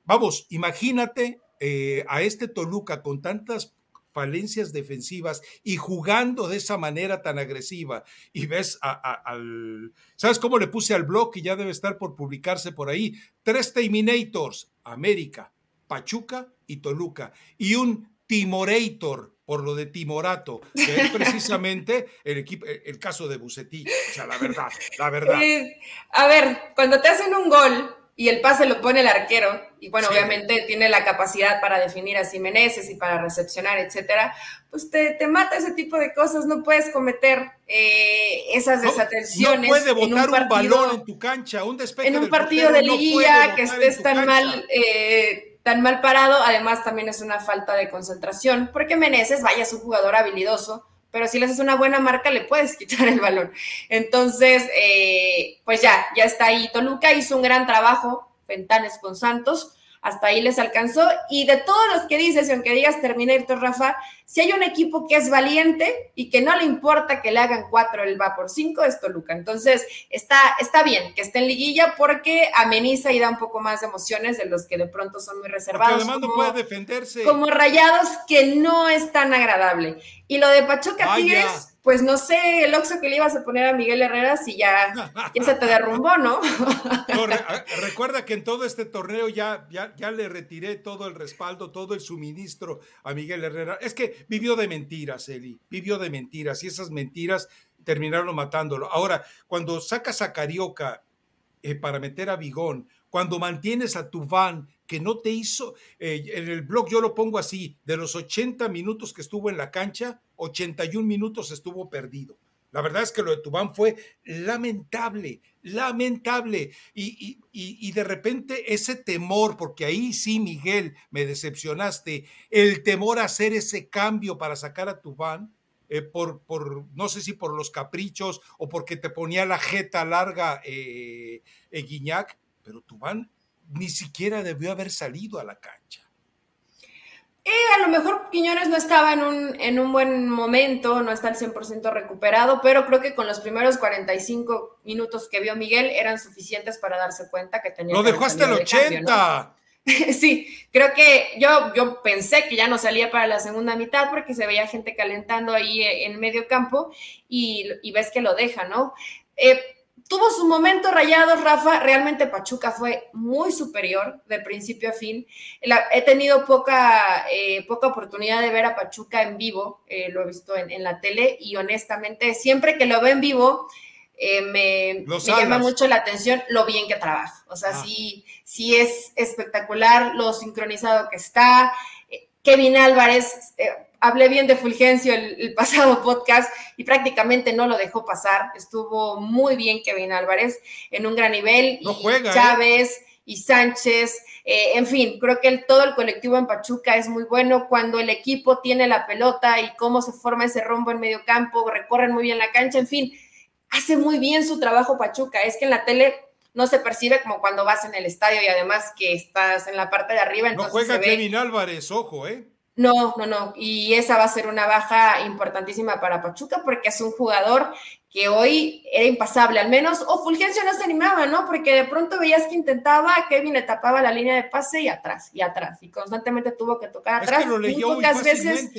vamos, imagínate eh, a este Toluca con tantas falencias defensivas y jugando de esa manera tan agresiva y ves al... ¿Sabes cómo le puse al blog y ya debe estar por publicarse por ahí? Tres Terminators, América, Pachuca y Toluca y un Timorator por lo de Timorato, que es precisamente el, equipo, el caso de Bucetich, o sea, la verdad, la verdad. a ver, cuando te hacen un gol y el pase lo pone el arquero, y bueno, obviamente tiene la capacidad para definir a Jiménez y para recepcionar, etcétera, pues te, mata ese tipo de cosas, no puedes cometer eh, esas desatenciones. No puede botar un, balón en tu cancha, un despeje En un partido de liguilla que estés tan mal, eh, tan mal parado, además también es una falta de concentración, porque Meneses, vaya, es un jugador habilidoso, pero si le haces una buena marca le puedes quitar el balón. Entonces, eh, pues ya, ya está ahí. Toluca hizo un gran trabajo, Ventanes con Santos, hasta ahí les alcanzó. Y de todos los que dices, y aunque digas Terminator, Rafa, si hay un equipo que es valiente y que no le importa que le hagan cuatro, él va por cinco, es Toluca. Entonces, está, está bien que esté en liguilla porque ameniza y da un poco más de emociones de los que de pronto son muy reservados. además no puede defenderse. Como rayados, que no es tan agradable. Y lo de Pachuca Tigres pues no sé, el oxo que le ibas a poner a Miguel Herrera si ya, se te derrumbó, ¿no? recuerda que en todo este torneo ya, ya, ya le retiré todo el respaldo, todo el suministro a Miguel Herrera. Es que vivió de mentiras, Eli, vivió de mentiras y esas mentiras terminaron matándolo. Ahora, cuando sacas a Carioca eh, para meter a Bigón, cuando mantienes a Tubán, que no te hizo, eh, en el blog yo lo pongo así, de los 80 minutos que estuvo en la cancha, 81 minutos estuvo perdido. La verdad es que lo de Tubán fue lamentable, lamentable. Y, y, de repente ese temor, porque ahí sí, Miguel, me decepcionaste, el temor a hacer ese cambio para sacar a Tubán, eh, por, por, no sé si por los caprichos o porque te ponía la jeta larga eh, Guiñac, pero Tubán ni siquiera debió haber salido a la cancha. Eh, a lo mejor Quiñones no estaba en un, en un buen momento, no está al 100% recuperado, pero creo que con los primeros 45 minutos que vio Miguel eran suficientes para darse cuenta que tenía... Lo dejó hasta el 80. sí, creo que yo, yo pensé que ya no salía para la segunda mitad porque se veía gente calentando ahí en medio campo y, y ves que lo deja, ¿no? Eh, tuvo su momento rayado, Rafa. Realmente Pachuca fue muy superior de principio a fin. he tenido poca, eh, poca oportunidad de ver a Pachuca en vivo, eh, lo he visto en, la tele y honestamente siempre que lo veo en vivo eh, me, llama mucho la atención lo bien que trabaja. O sea, ah. sí, sí es espectacular lo sincronizado que está. Kevin Álvarez, hablé bien de Fulgencio el, pasado podcast y prácticamente no lo dejó pasar. Estuvo muy bien Kevin Álvarez en un gran nivel. y ¿eh? Chávez y Sánchez. Eh, en fin, creo que todo el colectivo en Pachuca es muy bueno. Cuando el equipo tiene la pelota y cómo se forma ese rombo en medio campo, recorren muy bien la cancha, en fin, hace muy bien su trabajo Pachuca. Es que en la tele no se percibe como cuando vas en el estadio y además que estás en la parte de arriba. no juega Kevin Álvarez, ojo, ¿eh? No, no, no. Y esa va a ser una baja importantísima para Pachuca porque es un jugador que hoy era impasable, al menos, o Fulgencio no se animaba, ¿no? Porque de pronto veías que intentaba, Kevin le tapaba la línea de pase y atrás, y atrás, y constantemente tuvo que tocar atrás. muy pocas veces,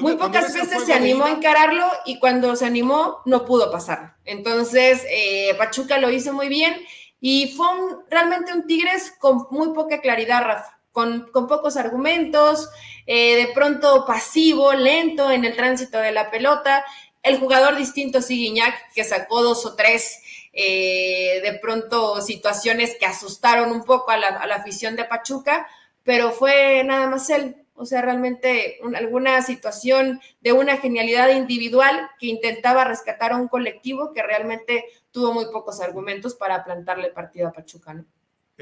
muy pocas veces se animó a encararlo y cuando se animó no pudo pasar. Entonces, eh, Pachuca lo hizo muy bien y fue realmente un Tigres con muy poca claridad, Rafa con, pocos argumentos, eh, de pronto pasivo, lento en el tránsito de la pelota. El jugador distinto, Siguiñac, que sacó dos o tres eh, de pronto situaciones que asustaron un poco a la, afición de Pachuca, pero fue nada más él. O sea, realmente alguna situación de una genialidad individual que intentaba rescatar a un colectivo que realmente tuvo muy pocos argumentos para plantarle partido a Pachuca, ¿no?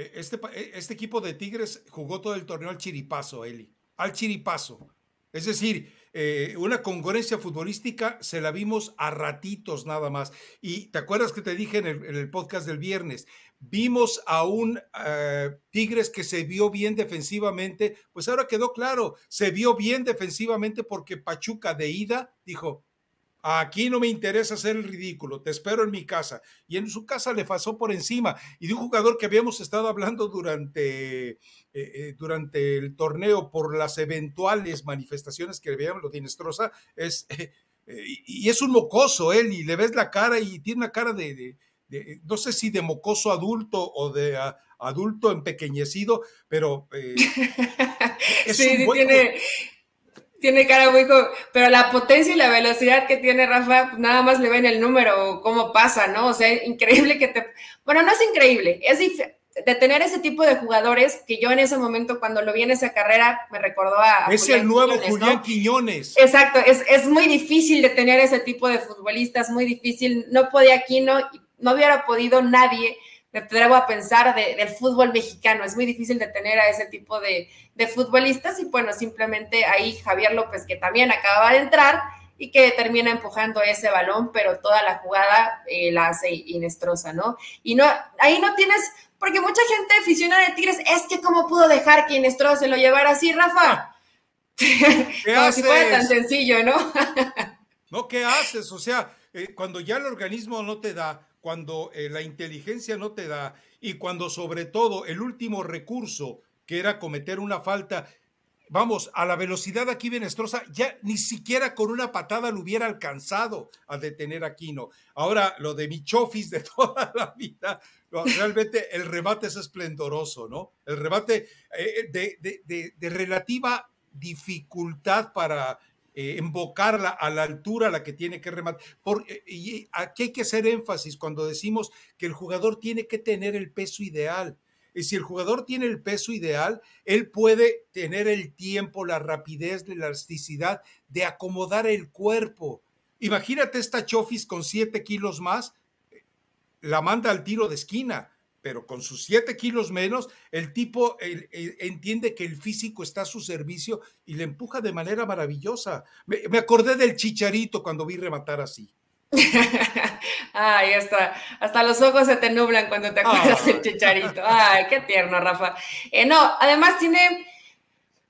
Eh, este, eh, este equipo de Tigres jugó todo el torneo al chiripazo, Eli, al chiripazo. Es decir, eh, una congruencia futbolística se la vimos a ratitos nada más. Y te acuerdas que te dije en el, podcast del viernes, vimos a un Tigres que se vio bien defensivamente, pues ahora quedó claro, se vio bien defensivamente porque Pachuca de ida dijo, Aquí no me interesa hacer el ridículo, te espero en mi casa. Y en su casa le pasó por encima. Y de un jugador que habíamos estado hablando durante, eh, eh, durante el torneo por las eventuales manifestaciones que veíamos, lo Dinestrosa, es, eh, y es un mocoso él, y le ves la cara y tiene una cara de, no sé si de mocoso adulto o de adulto empequeñecido, pero es sí, tiene tiene cara muy pero la potencia y la velocidad que tiene Rafa, pues, nada más le ven el número, cómo pasa, ¿no? O sea, increíble que te, bueno, no es increíble, es de tener ese tipo de jugadores que yo en ese momento cuando lo vi en esa carrera me recordó a... Es el nuevo Julián Quiñones. Exacto, es, es, muy difícil de tener ese tipo de futbolistas, muy difícil, no podía aquí, no, no hubiera podido nadie, me atrevo a pensar, del fútbol mexicano, es muy difícil de tener a ese tipo de, de futbolistas y bueno, simplemente ahí Javier López que también acababa de entrar y que termina empujando ese balón, pero toda la jugada eh, la hace Inestrosa, ¿no? Y no, ahí no tienes porque mucha gente aficionada de Tigres, es que cómo pudo dejar que Inestro se lo llevara así, Rafa. Como si fuera tan sencillo, ¿no? no, ¿qué haces? O sea, eh, cuando ya el organismo no te da, cuando eh, la inteligencia no te da y cuando sobre todo el último recurso, que era cometer una falta, vamos, a la velocidad aquí Benestrosa, ya ni siquiera con una patada lo hubiera alcanzado a detener a Aquino. Ahora, lo de Michofis de toda la vida, realmente el remate es esplendoroso, ¿no? El remate eh, de, relativa dificultad para eh, invocarla a la altura a la que tiene que rematar. Eh, y aquí hay que hacer énfasis cuando decimos que el jugador tiene que tener el peso ideal. Y si el jugador tiene el peso ideal, él puede tener el tiempo, la rapidez, la elasticidad de acomodar el cuerpo. Imagínate esta Chofis con siete kilos más, la manda al tiro de esquina, pero con sus siete kilos menos, el tipo entiende que el físico está a su servicio y le empuja de manera maravillosa. Me, acordé del chicharito cuando vi rematar así. Ay, hasta, hasta los ojos se te nublan cuando te acuerdas del chicharito. Ay, qué tierno, Rafa. Eh, no, además tiene.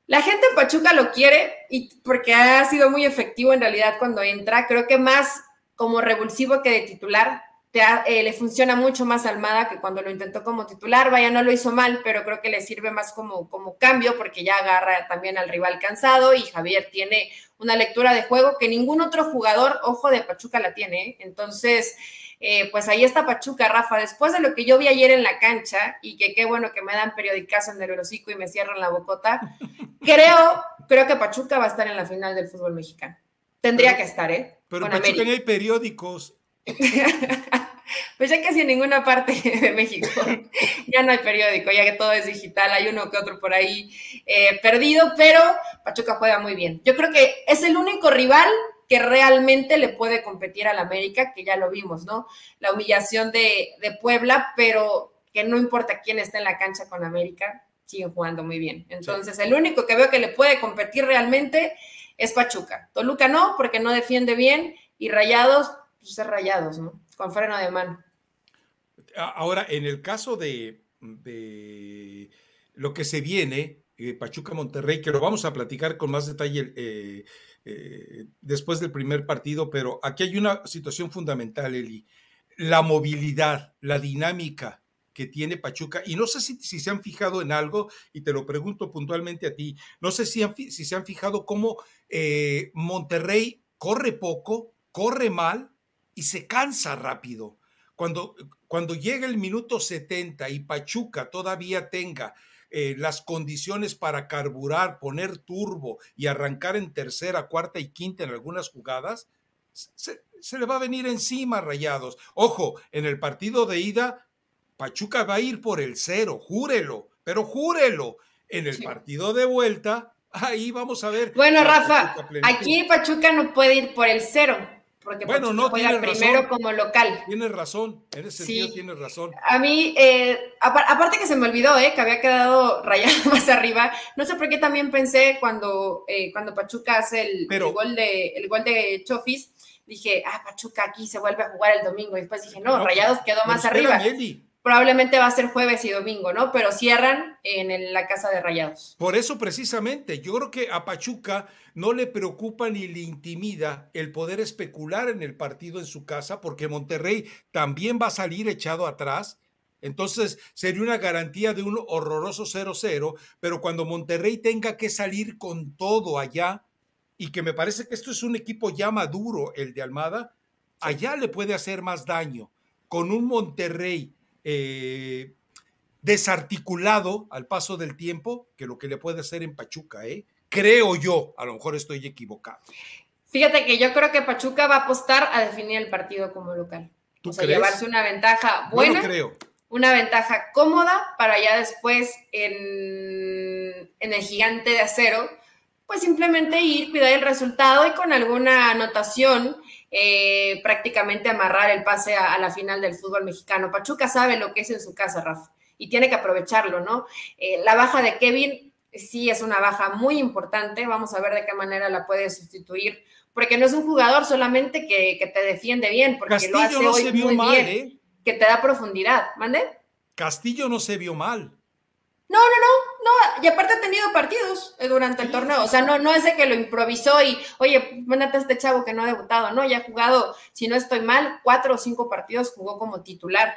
La gente en Pachuca lo quiere y porque ha sido muy efectivo en realidad cuando entra. Creo que más como revulsivo que de titular eh, le funciona mucho más Almada que cuando lo intentó como titular. Vaya, no lo hizo mal, pero creo que le sirve más como, como cambio porque ya agarra también al rival cansado y Javier tiene una lectura de juego que ningún otro jugador, ojo de Pachuca, la tiene. ¿eh? Entonces, eh, pues ahí está Pachuca, Rafa. Después de lo que yo vi ayer en la cancha y que qué bueno que me dan periodicazo en el hocico y me cierran la bocota, creo, creo que Pachuca va a estar en la final del fútbol mexicano. Tendría que estar, ¿eh? Pero Pachuca hay periódicos pues ya casi en ninguna parte de México ya no hay periódico, ya que todo es digital, hay uno que otro por ahí eh, perdido, pero Pachuca juega muy bien. Yo creo que es el único rival que realmente le puede competir al América, que ya lo vimos, ¿no? La humillación de, Puebla, pero que no importa quién está en la cancha con América, siguen jugando muy bien. Entonces, el único que veo que le puede competir realmente es Pachuca. Toluca no, porque no defiende bien, y Rayados pues, ser rayados, ¿no? Con freno de mano. Ahora, en el caso de, lo que se viene, eh, Pachuca Monterrey, que lo vamos a platicar con más detalle eh, eh, después del primer partido, pero aquí hay una situación fundamental, Eli. La movilidad, la dinámica que tiene Pachuca, y no sé si, si, se han fijado en algo, y te lo pregunto puntualmente a ti, no sé si, si se han fijado cómo Monterrey corre poco, corre mal, y se cansa rápido. Cuando, cuando llega el minuto 70 y Pachuca todavía tenga eh, las condiciones para carburar, poner turbo y arrancar en tercera, cuarta y quinta en algunas jugadas, se, le va a venir encima rayados. Ojo, en el partido de ida, Pachuca va a ir por el cero, júrelo, pero júrelo. En el partido de vuelta, ahí vamos a ver. Bueno, Rafa, aquí Pachuca no puede ir por el cero porque bueno, no juega primero como local. Tienes razón, en ese sentido tienes razón. A mí, eh, aparte que se me olvidó, eh, que había quedado rayado más arriba, no sé por qué también pensé cuando, eh, cuando Pachuca hace el, gol de, el gol de Chofis, dije, ah, Pachuca aquí se vuelve a jugar el domingo, y después dije, no, Rayados quedó más arriba probablemente va a ser jueves y domingo, ¿no? Pero cierran en la casa de Rayados. Por eso precisamente, yo creo que a Pachuca no le preocupa ni le intimida el poder especular en el partido en su casa, porque Monterrey también va a salir echado atrás. Entonces sería una garantía de un horroroso 0-0, pero cuando Monterrey tenga que salir con todo allá, y que me parece que esto es un equipo ya maduro, el de Almada, allá le puede hacer más daño. Con un Monterrey eh, desarticulado al paso del tiempo que lo que le puede hacer en Pachuca, ¿eh? Creo yo, a lo mejor estoy equivocado. Fíjate que yo creo que Pachuca va a apostar a definir el partido como local. ¿Tú o sea, llevarse una ventaja buena. creo. una ventaja cómoda para ya después en, en el gigante de acero, pues simplemente ir, cuidar el resultado y con alguna anotación eh, prácticamente amarrar el pase a, la final del fútbol mexicano. Pachuca sabe lo que es en su casa, Rafa, y tiene que aprovecharlo, ¿no? Eh, la baja de Kevin sí es una baja muy importante, vamos a ver de qué manera la puede sustituir, porque no es un jugador solamente que, te defiende bien, porque lo hace hoy muy bien, ¿eh? que te da profundidad. ¿Mande? Castillo no se vio mal. No, no, no, no, y aparte ha tenido partidos eh, durante el torneo, o sea, no, no es de que lo improvisó y, oye, mándate a este chavo que no ha debutado, no, ya ha jugado, si no estoy mal, cuatro o cinco partidos jugó como titular.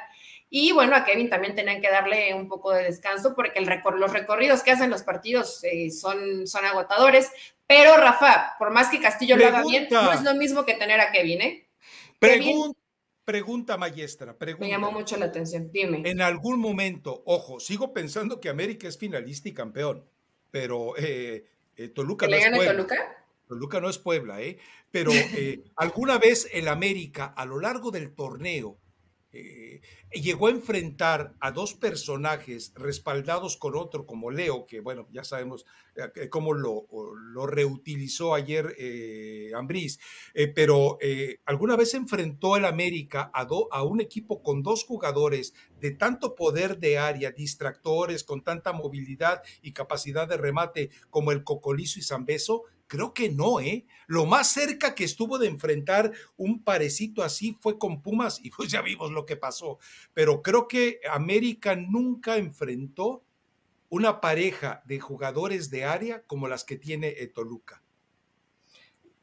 Y bueno, a Kevin también tenían que darle un poco de descanso porque el los recorridos que hacen los partidos eh, son, son agotadores. Pero Rafa, por más que Castillo lo haga bien, no es lo mismo que tener a Kevin, ¿eh? Pregunta. Pregunta maestra, pregunta. Me llamó mucho la atención, dime. En algún momento, ojo, sigo pensando que América es finalista y campeón, pero eh, eh, Toluca no es Puebla. Toluca? Toluca no es Puebla, ¿eh? Pero eh, alguna vez el América, a lo largo del torneo, llegó a enfrentar a dos personajes respaldados con otro como Leo, que bueno, ya sabemos eh, cómo lo, lo, reutilizó ayer eh, Ambriz, eh, pero eh, alguna vez enfrentó el América a, a un equipo con dos jugadores de tanto poder de área, distractores, con tanta movilidad y capacidad de remate como el Cocolizo y Zambeso, Creo que no, ¿eh? Lo más cerca que estuvo de enfrentar un parecito así fue con Pumas y pues ya vimos lo que pasó. Pero creo que América nunca enfrentó una pareja de jugadores de área como las que tiene eh, Toluca.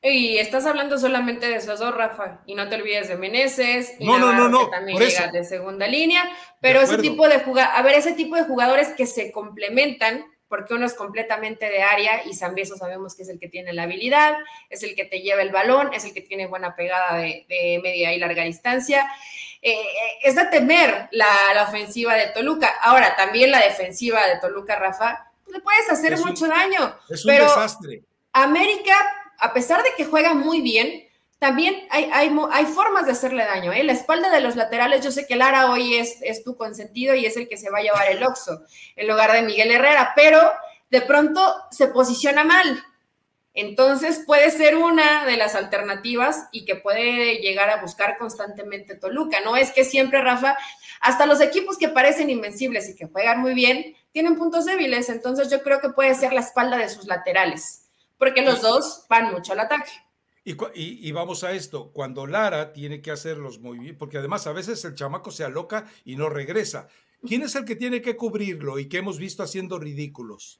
Y estás hablando solamente de esos dos, Rafa, y no te olvides de Meneses, y no, no, no, no, que también llega de segunda línea, pero ese tipo de jugadores, a ver, ese tipo de jugadores que se complementan, porque uno es completamente de área y Beso sabemos que es el que tiene la habilidad, es el que te lleva el balón, es el que tiene buena pegada de, media y larga distancia. Eh, eh, es de temer la, ofensiva de Toluca. Ahora, también la defensiva de Toluca, Rafa, le puedes hacer mucho daño. Es un desastre. América, a pesar de que juega muy bien, también hay, hay, formas de hacerle daño. ¿eh? La espalda de los laterales, yo sé que Lara hoy es, es tu consentido y es el que se va a llevar el Oxo en lugar de Miguel Herrera, pero de pronto se posiciona mal. Entonces puede ser una de las alternativas y que puede llegar a buscar constantemente Toluca. No es que siempre, Rafa, hasta los equipos que parecen invencibles y que juegan muy bien, tienen puntos débiles. Entonces yo creo que puede ser la espalda de sus laterales, porque los dos van mucho al ataque. Y, vamos a esto, cuando Lara tiene que hacer los movimientos, porque además a veces el chamaco se aloca y no regresa. ¿Quién es el que tiene que cubrirlo y que hemos visto haciendo ridículos?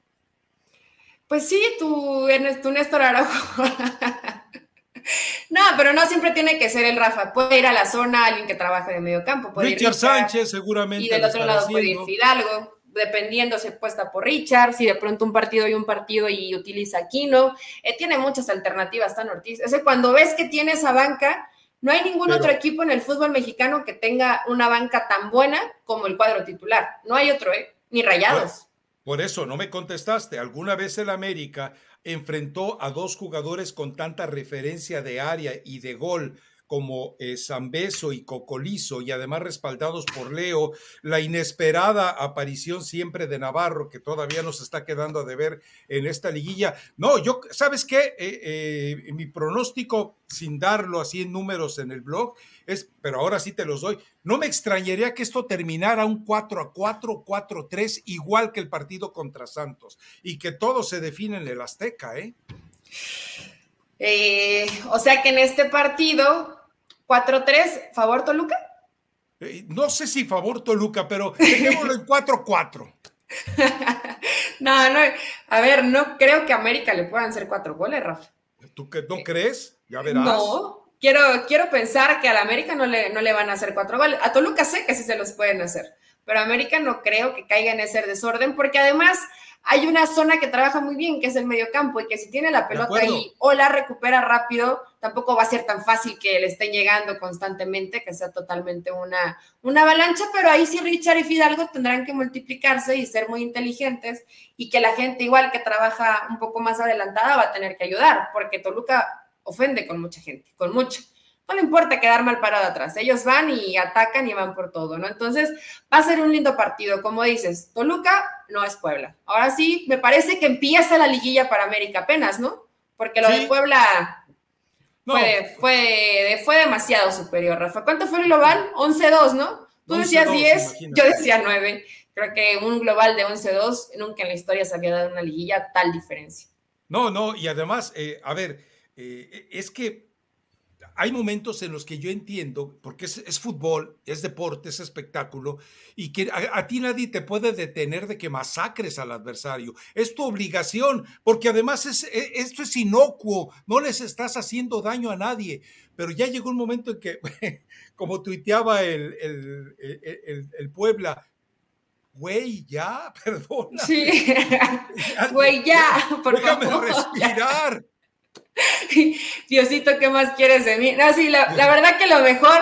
Pues sí, tú, tú Néstor Araujo. no, pero no siempre tiene que ser el Rafa. Puede ir a la zona alguien que trabaje de medio campo. Puede Richard Sánchez, seguramente. Y del otro lado puede ir Fidalgo dependiendo si puesta por Richard, si de pronto un partido y un partido y utiliza Aquino. Eh, tiene muchas alternativas, tan Ortiz. Es cuando ves que tiene esa banca, no hay ningún otro equipo en el fútbol mexicano que tenga una banca tan buena como el cuadro titular. No hay otro, ¿eh? Ni rayados. Por, por eso, no me contestaste. ¿Alguna vez el América enfrentó a dos jugadores con tanta referencia de área y de gol como eh, Zambeso y Cocolizo, y además respaldados por Leo, la inesperada aparición siempre de Navarro, que todavía nos está quedando de ver en esta liguilla. No, yo, ¿sabes qué? Eh, eh, mi pronóstico, sin darlo así en números en el blog, es, pero ahora sí te los doy, no me extrañaría que esto terminara un 4 a 4, 4 a 3, igual que el partido contra Santos, y que todo se define en el Azteca, ¿eh? o sea que en este partido 4-3, favor Toluca. Eh, no sé si favor Toluca, pero dejémoslo en 4-4. no, no, a ver, no creo que a América le puedan hacer cuatro goles, Rafa. ¿Tú que, no crees? Ya verás. No, quiero, quiero pensar que a la América no le, no le van a hacer cuatro goles. A Toluca sé que sí se los pueden hacer, pero a América no creo que caiga en ese desorden, porque además hay una zona que trabaja muy bien, que es el mediocampo, y que si tiene la pelota ahí o la recupera rápido, tampoco va a ser tan fácil que le estén llegando constantemente, que sea totalmente una, una avalancha, pero ahí sí Richard y Fidalgo tendrán que multiplicarse y ser muy inteligentes, y que la gente igual que trabaja un poco más adelantada va a tener que ayudar, porque Toluca ofende con mucha gente, con mucho. No le importa quedar mal parado atrás. Ellos van y atacan y van por todo, ¿no? Entonces, va a ser un lindo partido. Como dices, Toluca no es Puebla. Ahora sí, me parece que empieza la liguilla para América apenas, ¿no? Porque lo de Puebla fue, fue, fue, demasiado superior, Rafa. ¿Cuánto fue el global? 11-2, ¿no? Tú decías 10, yo decía 9. Creo que un global de 11-2 nunca en la historia se había dado una liguilla tal diferencia. No, no, y además, eh, a ver, eh, es que hay momentos en los que yo entiendo, porque es, fútbol, es deporte, es espectáculo, y que a, ti nadie te puede detener de que masacres al adversario. Es tu obligación, porque además es, e, esto es inocuo, no les estás haciendo daño a nadie. Pero ya llegó un momento en que, como tuiteaba el, el, Puebla, güey, ya, perdona. Sí, güey, ya, por Déjame respirar. Diosito, ¿qué más quieres de mí? No, sí, la, verdad que lo mejor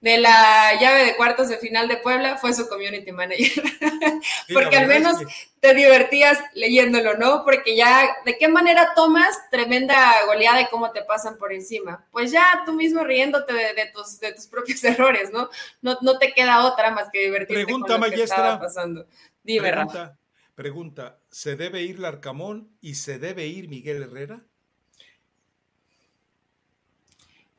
de la llave de cuartos de final de Puebla fue su community manager. Porque al menos te divertías leyéndolo, ¿no? Porque ya, ¿de qué manera tomas tremenda goleada y cómo te pasan por encima? Pues ya tú mismo riéndote de, tus, de tus propios errores, ¿no? ¿no? No te queda otra más que divertirte pregunta, con lo que estaba pasando. Dime, pregunta, Pregunta, ¿se debe ir Larcamón y se debe ir Miguel Herrera?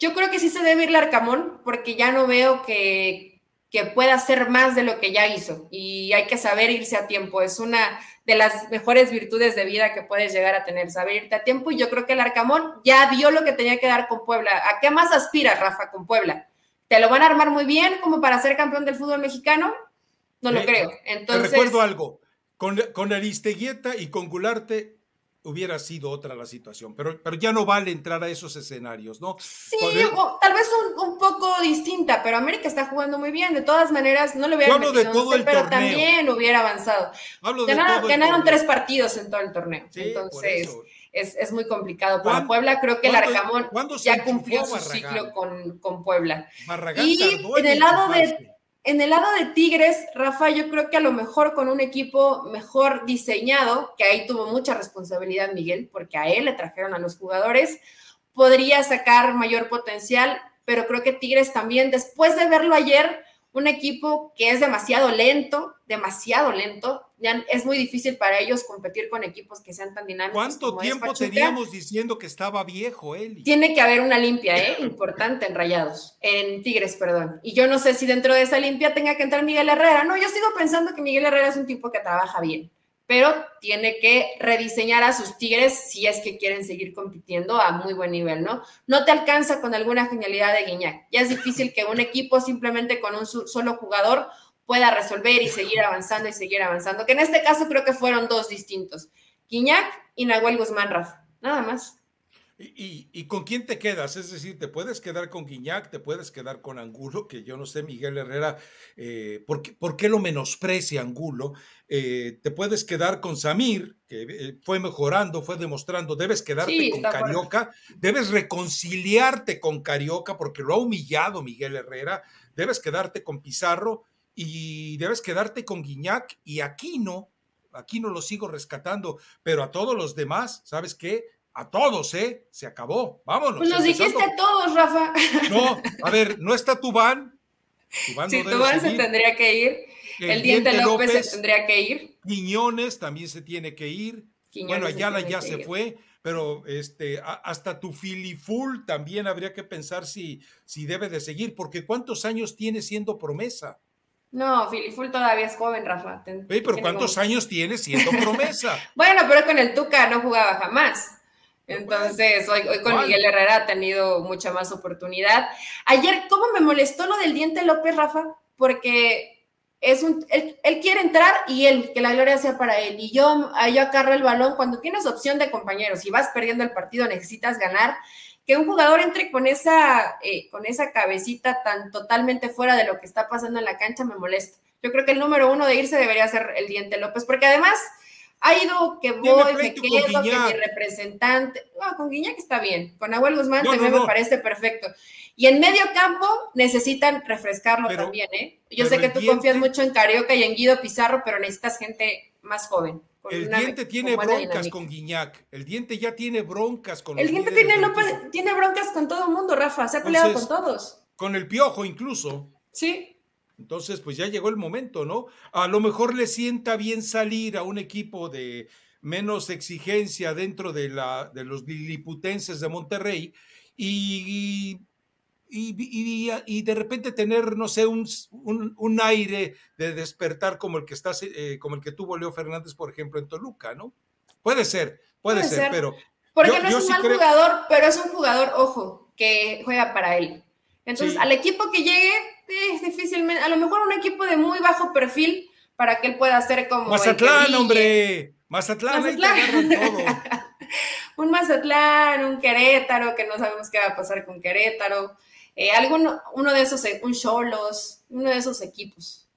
Yo creo que sí se debe ir Larcamón porque ya no veo que, que pueda hacer más de lo que ya hizo y hay que saber irse a tiempo. Es una de las mejores virtudes de vida que puedes llegar a tener, saber irte a tiempo y yo creo que el Arcamón ya dio lo que tenía que dar con Puebla. ¿A qué más aspiras, Rafa, con Puebla? ¿Te lo van a armar muy bien como para ser campeón del fútbol mexicano? No lo creo. Entonces... Te recuerdo algo, con, con Aristeguieta y con Gularte hubiera sido otra la situación, pero, pero ya no vale entrar a esos escenarios, ¿no? Sí, tal vez un, poco distinta, pero América está jugando muy bien, de todas maneras, no lo hubiera metido, de todo el pero también hubiera avanzado. ganaron, tres partidos en todo el torneo, entonces es, muy complicado para Puebla, creo que el Arcamón ya cumplió su ciclo con, con Puebla. y en el lado de en el lado de Tigres, Rafa, yo creo que a lo mejor con un equipo mejor diseñado, que ahí tuvo mucha responsabilidad Miguel, porque a él le trajeron a los jugadores, podría sacar mayor potencial, pero creo que Tigres también, después de verlo ayer, un equipo que es demasiado lento, demasiado lento. Ya es muy difícil para ellos competir con equipos que sean tan dinámicos. ¿Cuánto tiempo teníamos diciendo que estaba viejo él? Tiene que haber una limpia, ¿eh? Importante en Rayados, en Tigres, perdón. Y yo no sé si dentro de esa limpia tenga que entrar Miguel Herrera. No, yo sigo pensando que Miguel Herrera es un tipo que trabaja bien pero tiene que rediseñar a sus Tigres si es que quieren seguir compitiendo a muy buen nivel, ¿no? No te alcanza con alguna genialidad de Guiñac. Ya es difícil que un equipo simplemente con un solo jugador pueda resolver y seguir avanzando y seguir avanzando, que en este caso creo que fueron dos distintos, Guiñac y Nahuel Guzmán Rafa, nada más. ¿Y, con quién te quedas? Es decir, te puedes quedar con Guiñac, te puedes quedar con Angulo, que yo no sé, Miguel Herrera, eh, ¿por, qué, lo menosprecia Angulo? Eh, te puedes quedar con Samir, que eh, fue mejorando, fue demostrando, debes quedarte con Carioca, debes reconciliarte con Carioca porque lo ha humillado Miguel Herrera, debes quedarte con Pizarro y debes quedarte con Guiñac y Aquino. Aquí no lo sigo rescatando, pero a todos los demás, ¿sabes qué? A todos, ¿eh? Se acabó. Vámonos. Pues nos dijiste a todos, Rafa. No, a ver, no está Tubán. Tubán sí, Tubán se tendría que ir. El, Diente, López, se tendría que ir. Quiñones también se tiene que ir. bueno, Ayala ya se fue, pero este, hasta tu Filiful también habría que pensar si, si debe de seguir, porque ¿cuántos años tiene siendo promesa? No, Filiful todavía es joven, Rafa. pero ¿cuántos años tiene siendo promesa? bueno, pero con el Tuca no jugaba jamás. Entonces, hoy, hoy con Miguel Herrera ha tenido mucha más oportunidad. Ayer, ¿cómo me molestó lo del diente López, Rafa? Porque es un, él, quiere entrar y él, que la gloria sea para él. Y yo, yo acarro el balón. Cuando tienes opción de compañeros y vas perdiendo el partido, necesitas ganar. Que un jugador entre con esa, eh, con esa cabecita tan totalmente fuera de lo que está pasando en la cancha me molesta. Yo creo que el número uno de irse debería ser el diente López, porque además ha ido que voy, me quedo, que mi representante. No, con Guiñac está bien. Con Abuel Guzmán también me parece perfecto. Y en medio campo necesitan refrescarlo también, ¿eh? Yo sé que tú confías mucho en Carioca y en Guido Pizarro, pero necesitas gente más joven. El diente tiene broncas con Guiñac. El diente ya tiene broncas con El diente tiene, tiene broncas con todo el mundo, Rafa. Se ha peleado con todos. Con el piojo incluso. Sí. Entonces, pues ya llegó el momento, ¿no? A lo mejor le sienta bien salir a un equipo de menos exigencia dentro de, la, de los liliputenses de Monterrey y, y, de repente tener, no sé, un, un, aire de despertar como el que está, eh, como el que tuvo Leo Fernández, por ejemplo, en Toluca, ¿no? Puede ser, puede, ser, pero. Porque no es un mal jugador, pero es un jugador, ojo, que juega para él. Entonces, al equipo que llegue, es difícilmente, a lo mejor un equipo de muy bajo perfil para que él pueda hacer como. Mazatlán, hombre. Mazatlán, Mazatlán. todo. un Mazatlán, un Querétaro, que no sabemos qué va a pasar con Querétaro. Eh, alguno, uno de esos, un Cholos, uno de esos equipos.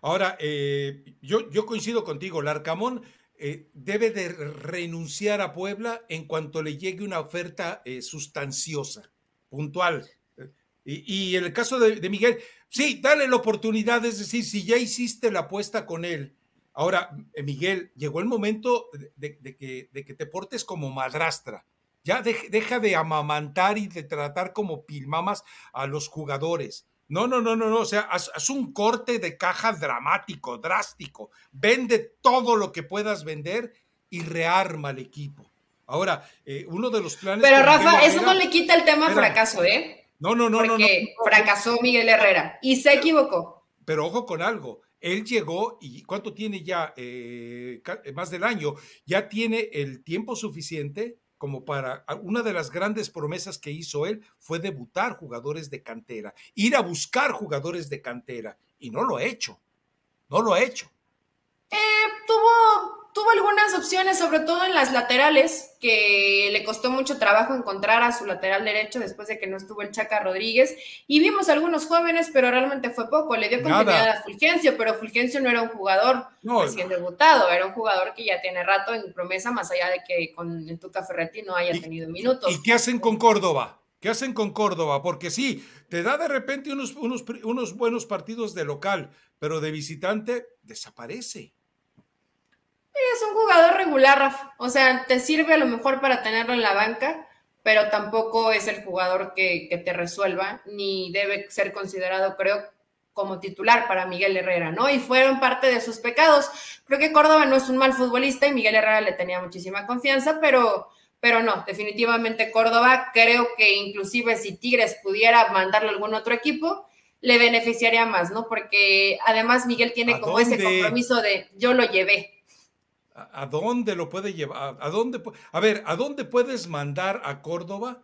Ahora, eh, yo, yo coincido contigo, Larcamón eh, debe de renunciar a Puebla en cuanto le llegue una oferta sustanciosa, puntual. Y, en el caso de, Miguel, sí, dale la oportunidad, es decir, si ya hiciste la apuesta con él, ahora, Miguel, llegó el momento de, que, de que te portes como madrastra. Ya deja de amamantar y de tratar como pilmamas a los jugadores. No, no, no, no, no. O sea, haz, un corte de caja dramático, drástico. Vende todo lo que puedas vender y rearma al equipo. Ahora, eh, uno de los planes. Pero Rafa, eso no le quita el tema fracaso, ¿eh? No, no, no, no, no. Fracasó Miguel Herrera y se equivocó. Pero ojo con algo. Él llegó y ¿cuánto tiene ya? Eh, más del año. Ya tiene el tiempo suficiente como para una de las grandes promesas que hizo él fue debutar jugadores de cantera, ir a buscar jugadores de cantera y no lo ha hecho. No lo ha hecho. Eh, tuvo tuvo algunas opciones, sobre todo en las laterales, que le costó mucho trabajo encontrar a su lateral derecho después de que no estuvo el Chaca Rodríguez. Y vimos algunos jóvenes, pero realmente fue poco. Le dio continuidad a Fulgencio, pero Fulgencio no era un jugador recién debutado, era un jugador que ya tiene rato en promesa, más allá de que con el Tuca Ferretti no haya tenido minutos. ¿Y qué hacen con Córdoba? ¿Qué hacen con Córdoba? Porque sí, te da de repente unos, unos, unos buenos partidos de local, pero de visitante desaparece. Es un jugador regular, Rafa. O sea, te sirve a lo mejor para tenerlo en la banca, pero tampoco es el jugador que, te resuelva, ni debe ser considerado, creo, como titular para Miguel Herrera, ¿no? Y fueron parte de sus pecados. Creo que Córdoba no es un mal futbolista y Miguel Herrera le tenía muchísima confianza, pero, pero no, definitivamente Córdoba, creo que inclusive si Tigres pudiera mandarle a algún otro equipo, le beneficiaría más, ¿no? Porque además Miguel tiene como ese compromiso de yo lo llevé, ¿A dónde lo puede llevar? ¿A dónde? A ver, ¿a dónde puedes mandar a Córdoba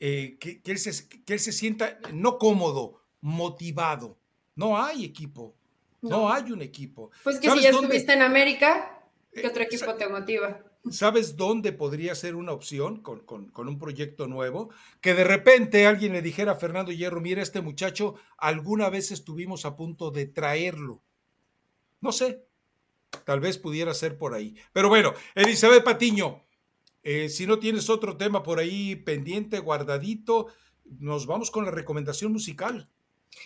eh, que, él se, que, él se, sienta no cómodo, motivado? No hay equipo. No, hay un equipo. Pues que si ya estuviste en América, ¿qué otro eh, equipo te motiva? ¿Sabes dónde podría ser una opción con, con, un proyecto nuevo? Que de repente alguien le dijera a Fernando Hierro, mira, este muchacho, alguna vez estuvimos a punto de traerlo. No sé, Tal vez pudiera ser por ahí. Pero bueno, Elizabeth Patiño, eh, si no tienes otro tema por ahí pendiente, guardadito, nos vamos con la recomendación musical.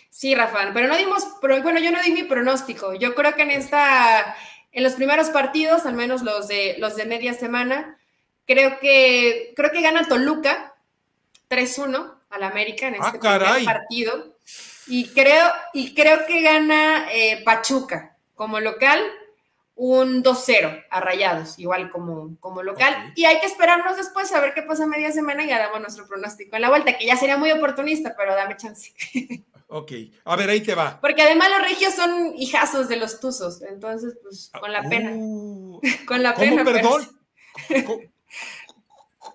Sí, Rafa, pero no dimos, bueno, yo no di mi pronóstico. Yo creo que en esta, en los primeros partidos, al menos los de los de media semana, creo que creo que gana Toluca 3-1 al América en ah, este partido. Y creo, y creo que gana eh, Pachuca como local un 2-0 a Rayados, igual como, como local. Y hay que esperarnos después a ver qué pasa media semana y ya damos nuestro pronóstico en la vuelta, que ya sería muy oportunista, pero dame chance. Ok, a ver, ahí te va. Porque además los regios son hijazos de los tuzos, entonces, pues, con la pena. Uh. con la pena. perdón?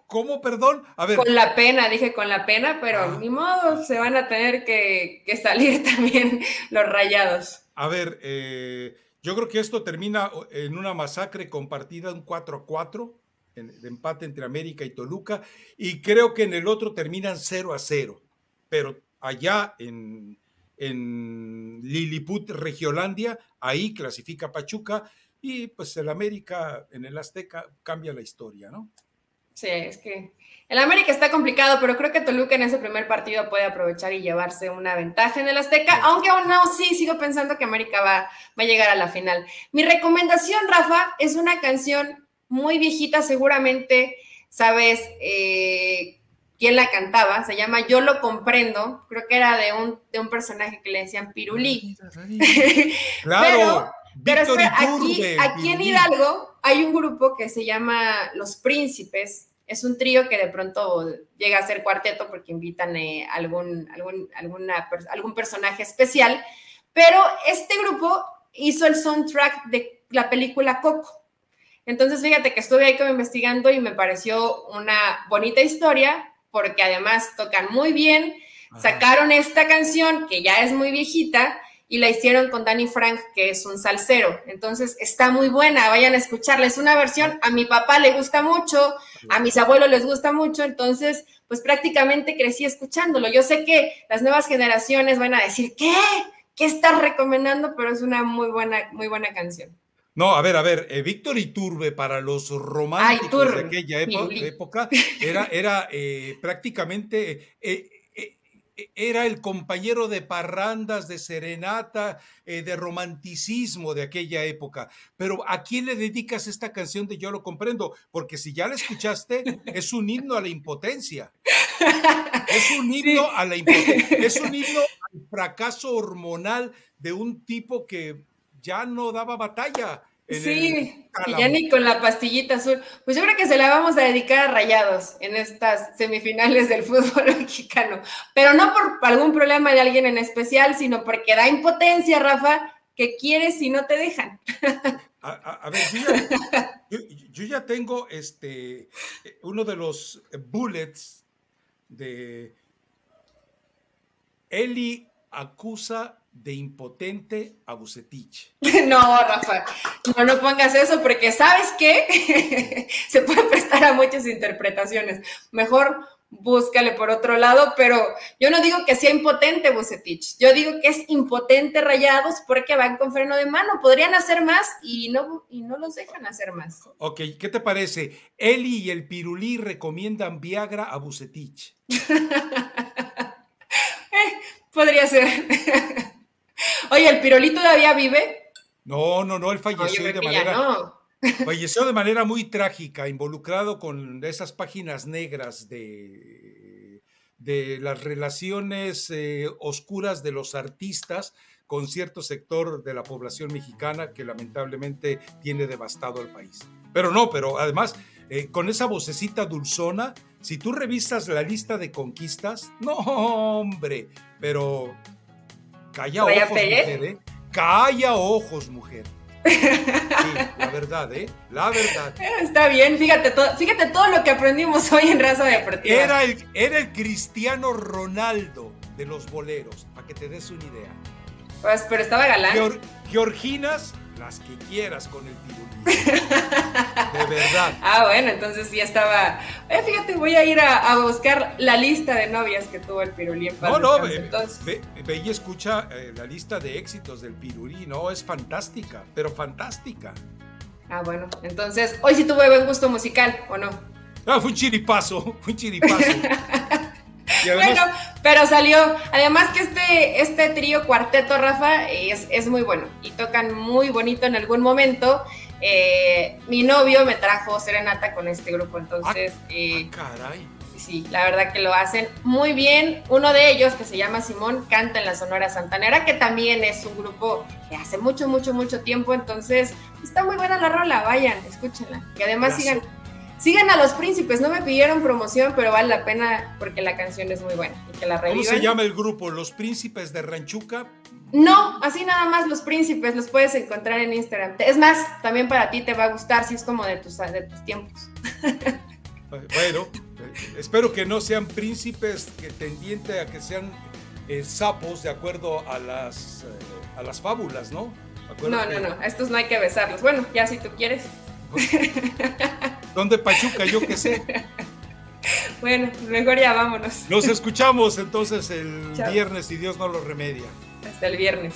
¿Cómo, perdón? A ver. Con la pena, dije con la pena, pero ah. ni modo, se van a tener que, que salir también los rayados. A ver, eh yo creo que esto termina en una masacre compartida, un 4-4, de empate entre América y Toluca, y creo que en el otro terminan 0 a 0. Pero allá en, en Lilliput, Regiolandia, ahí clasifica Pachuca, y pues el América en el Azteca cambia la historia, ¿no? Sí, es que el América está complicado, pero creo que Toluca en ese primer partido puede aprovechar y llevarse una ventaja en el Azteca, aunque aún no, sí, sigo pensando que América va, va a llegar a la final. Mi recomendación, Rafa, es una canción muy viejita, seguramente sabes eh, quién la cantaba, se llama Yo lo comprendo, creo que era de un, de un personaje que le decían Pirulí. Claro. pero, pero aquí, aquí en Hidalgo hay un grupo que se llama Los Príncipes, es un trío que de pronto llega a ser cuarteto porque invitan eh, algún, algún, alguna, algún personaje especial, pero este grupo hizo el soundtrack de la película Coco. Entonces, fíjate que estuve ahí como investigando y me pareció una bonita historia porque además tocan muy bien, sacaron esta canción que ya es muy viejita y la hicieron con Danny Frank, que es un salsero. Entonces está muy buena, vayan a escucharla. Es una versión, a mi papá le gusta mucho, a mis abuelos les gusta mucho, entonces pues prácticamente crecí escuchándolo. Yo sé que las nuevas generaciones van a decir, ¿qué? ¿Qué estás recomendando? Pero es una muy buena, muy buena canción. No, a ver, a ver, eh, Víctor Iturbe para los románticos de aquella época, era, era eh, prácticamente eh, era el compañero de parrandas, de serenata, eh, de romanticismo de aquella época. Pero ¿a quién le dedicas esta canción de Yo lo comprendo? Porque si ya la escuchaste, es un himno a la impotencia. Es un himno a la impotencia. Es un himno al fracaso hormonal de un tipo que ya no daba batalla Sí, y ya ni con la pastillita azul. Pues yo creo que se la vamos a dedicar a Rayados en estas semifinales del fútbol mexicano. Pero no por algún problema de alguien en especial, sino porque da impotencia, Rafa, que quieres si no te dejan. A, ver, yo ya, tengo este uno de los bullets de Eli acusa de impotente a Bucetich. No, Rafa, no, no pongas eso porque sabes que se puede prestar a muchas interpretaciones. Mejor búscale por otro lado, pero yo no digo que sea impotente Bucetich, yo digo que es impotente Rayados porque van con freno de mano, podrían hacer más y no, y no los dejan hacer más. Ok, ¿qué te parece? Eli y el Pirulí recomiendan Viagra a Bucetich. Eh, podría ser. Oye, ¿el Pirolí todavía vive? No, no, no, él falleció de manera. Falleció de manera muy trágica, involucrado con esas páginas negras de, de las relaciones eh, oscuras de los artistas con cierto sector de la población mexicana que lamentablemente tiene devastado el país. Pero no, pero además, eh, con esa vocecita dulzona, si tú revisas la lista de conquistas, no, hombre, pero Calla ojos, mujer, ¿eh? Calla ojos, mujer. Sí, la verdad, ¿eh? La verdad. Está bien, fíjate todo, fíjate todo lo que aprendimos hoy en Raza Deportiva. Era el, era el Cristiano Ronaldo de los boleros, para que te des una idea. Pues, pero estaba galán. Georginas, las que quieras con el pirulí. De verdad. Ah, bueno, entonces ya estaba. Eh, fíjate, voy a ir a, buscar la lista de novias que tuvo el pirulí en No, no, ve, y escucha eh, la lista de éxitos del pirulí. No, es fantástica, pero fantástica. Ah, bueno, entonces, hoy sí tuve buen gusto musical, ¿o no? Ah, fue un chiripazo, fue un chiripazo. bueno, pero salió. Además que este, este trío cuarteto, Rafa, es, es, muy bueno y tocan muy bonito en algún momento. Eh, mi novio me trajo serenata con este grupo, entonces. Ah, eh, ah, caray. Sí, la verdad que lo hacen muy bien. Uno de ellos, que se llama Simón, canta en la Sonora Santanera, que también es un grupo que hace mucho, mucho, mucho tiempo. Entonces, está muy buena la rola, vayan, escúchenla. Y además sigan Sigan a los príncipes, no me pidieron promoción, pero vale la pena porque la canción es muy buena y que la ¿Cómo se llama el grupo? ¿Los príncipes de Ranchuca? No, así nada más los príncipes los puedes encontrar en Instagram. Es más, también para ti te va a gustar si es como de tus, de tus tiempos. Bueno, eh, espero que no sean príncipes que tendiente a que sean eh, sapos de acuerdo a las, eh, a las fábulas, ¿no? No, no, no, a estos no hay que besarlos. Bueno, ya si tú quieres. ¿Dónde Pachuca? Yo qué sé. Bueno, mejor ya vámonos. Nos escuchamos entonces el viernes y Dios no lo remedia. Hasta el viernes.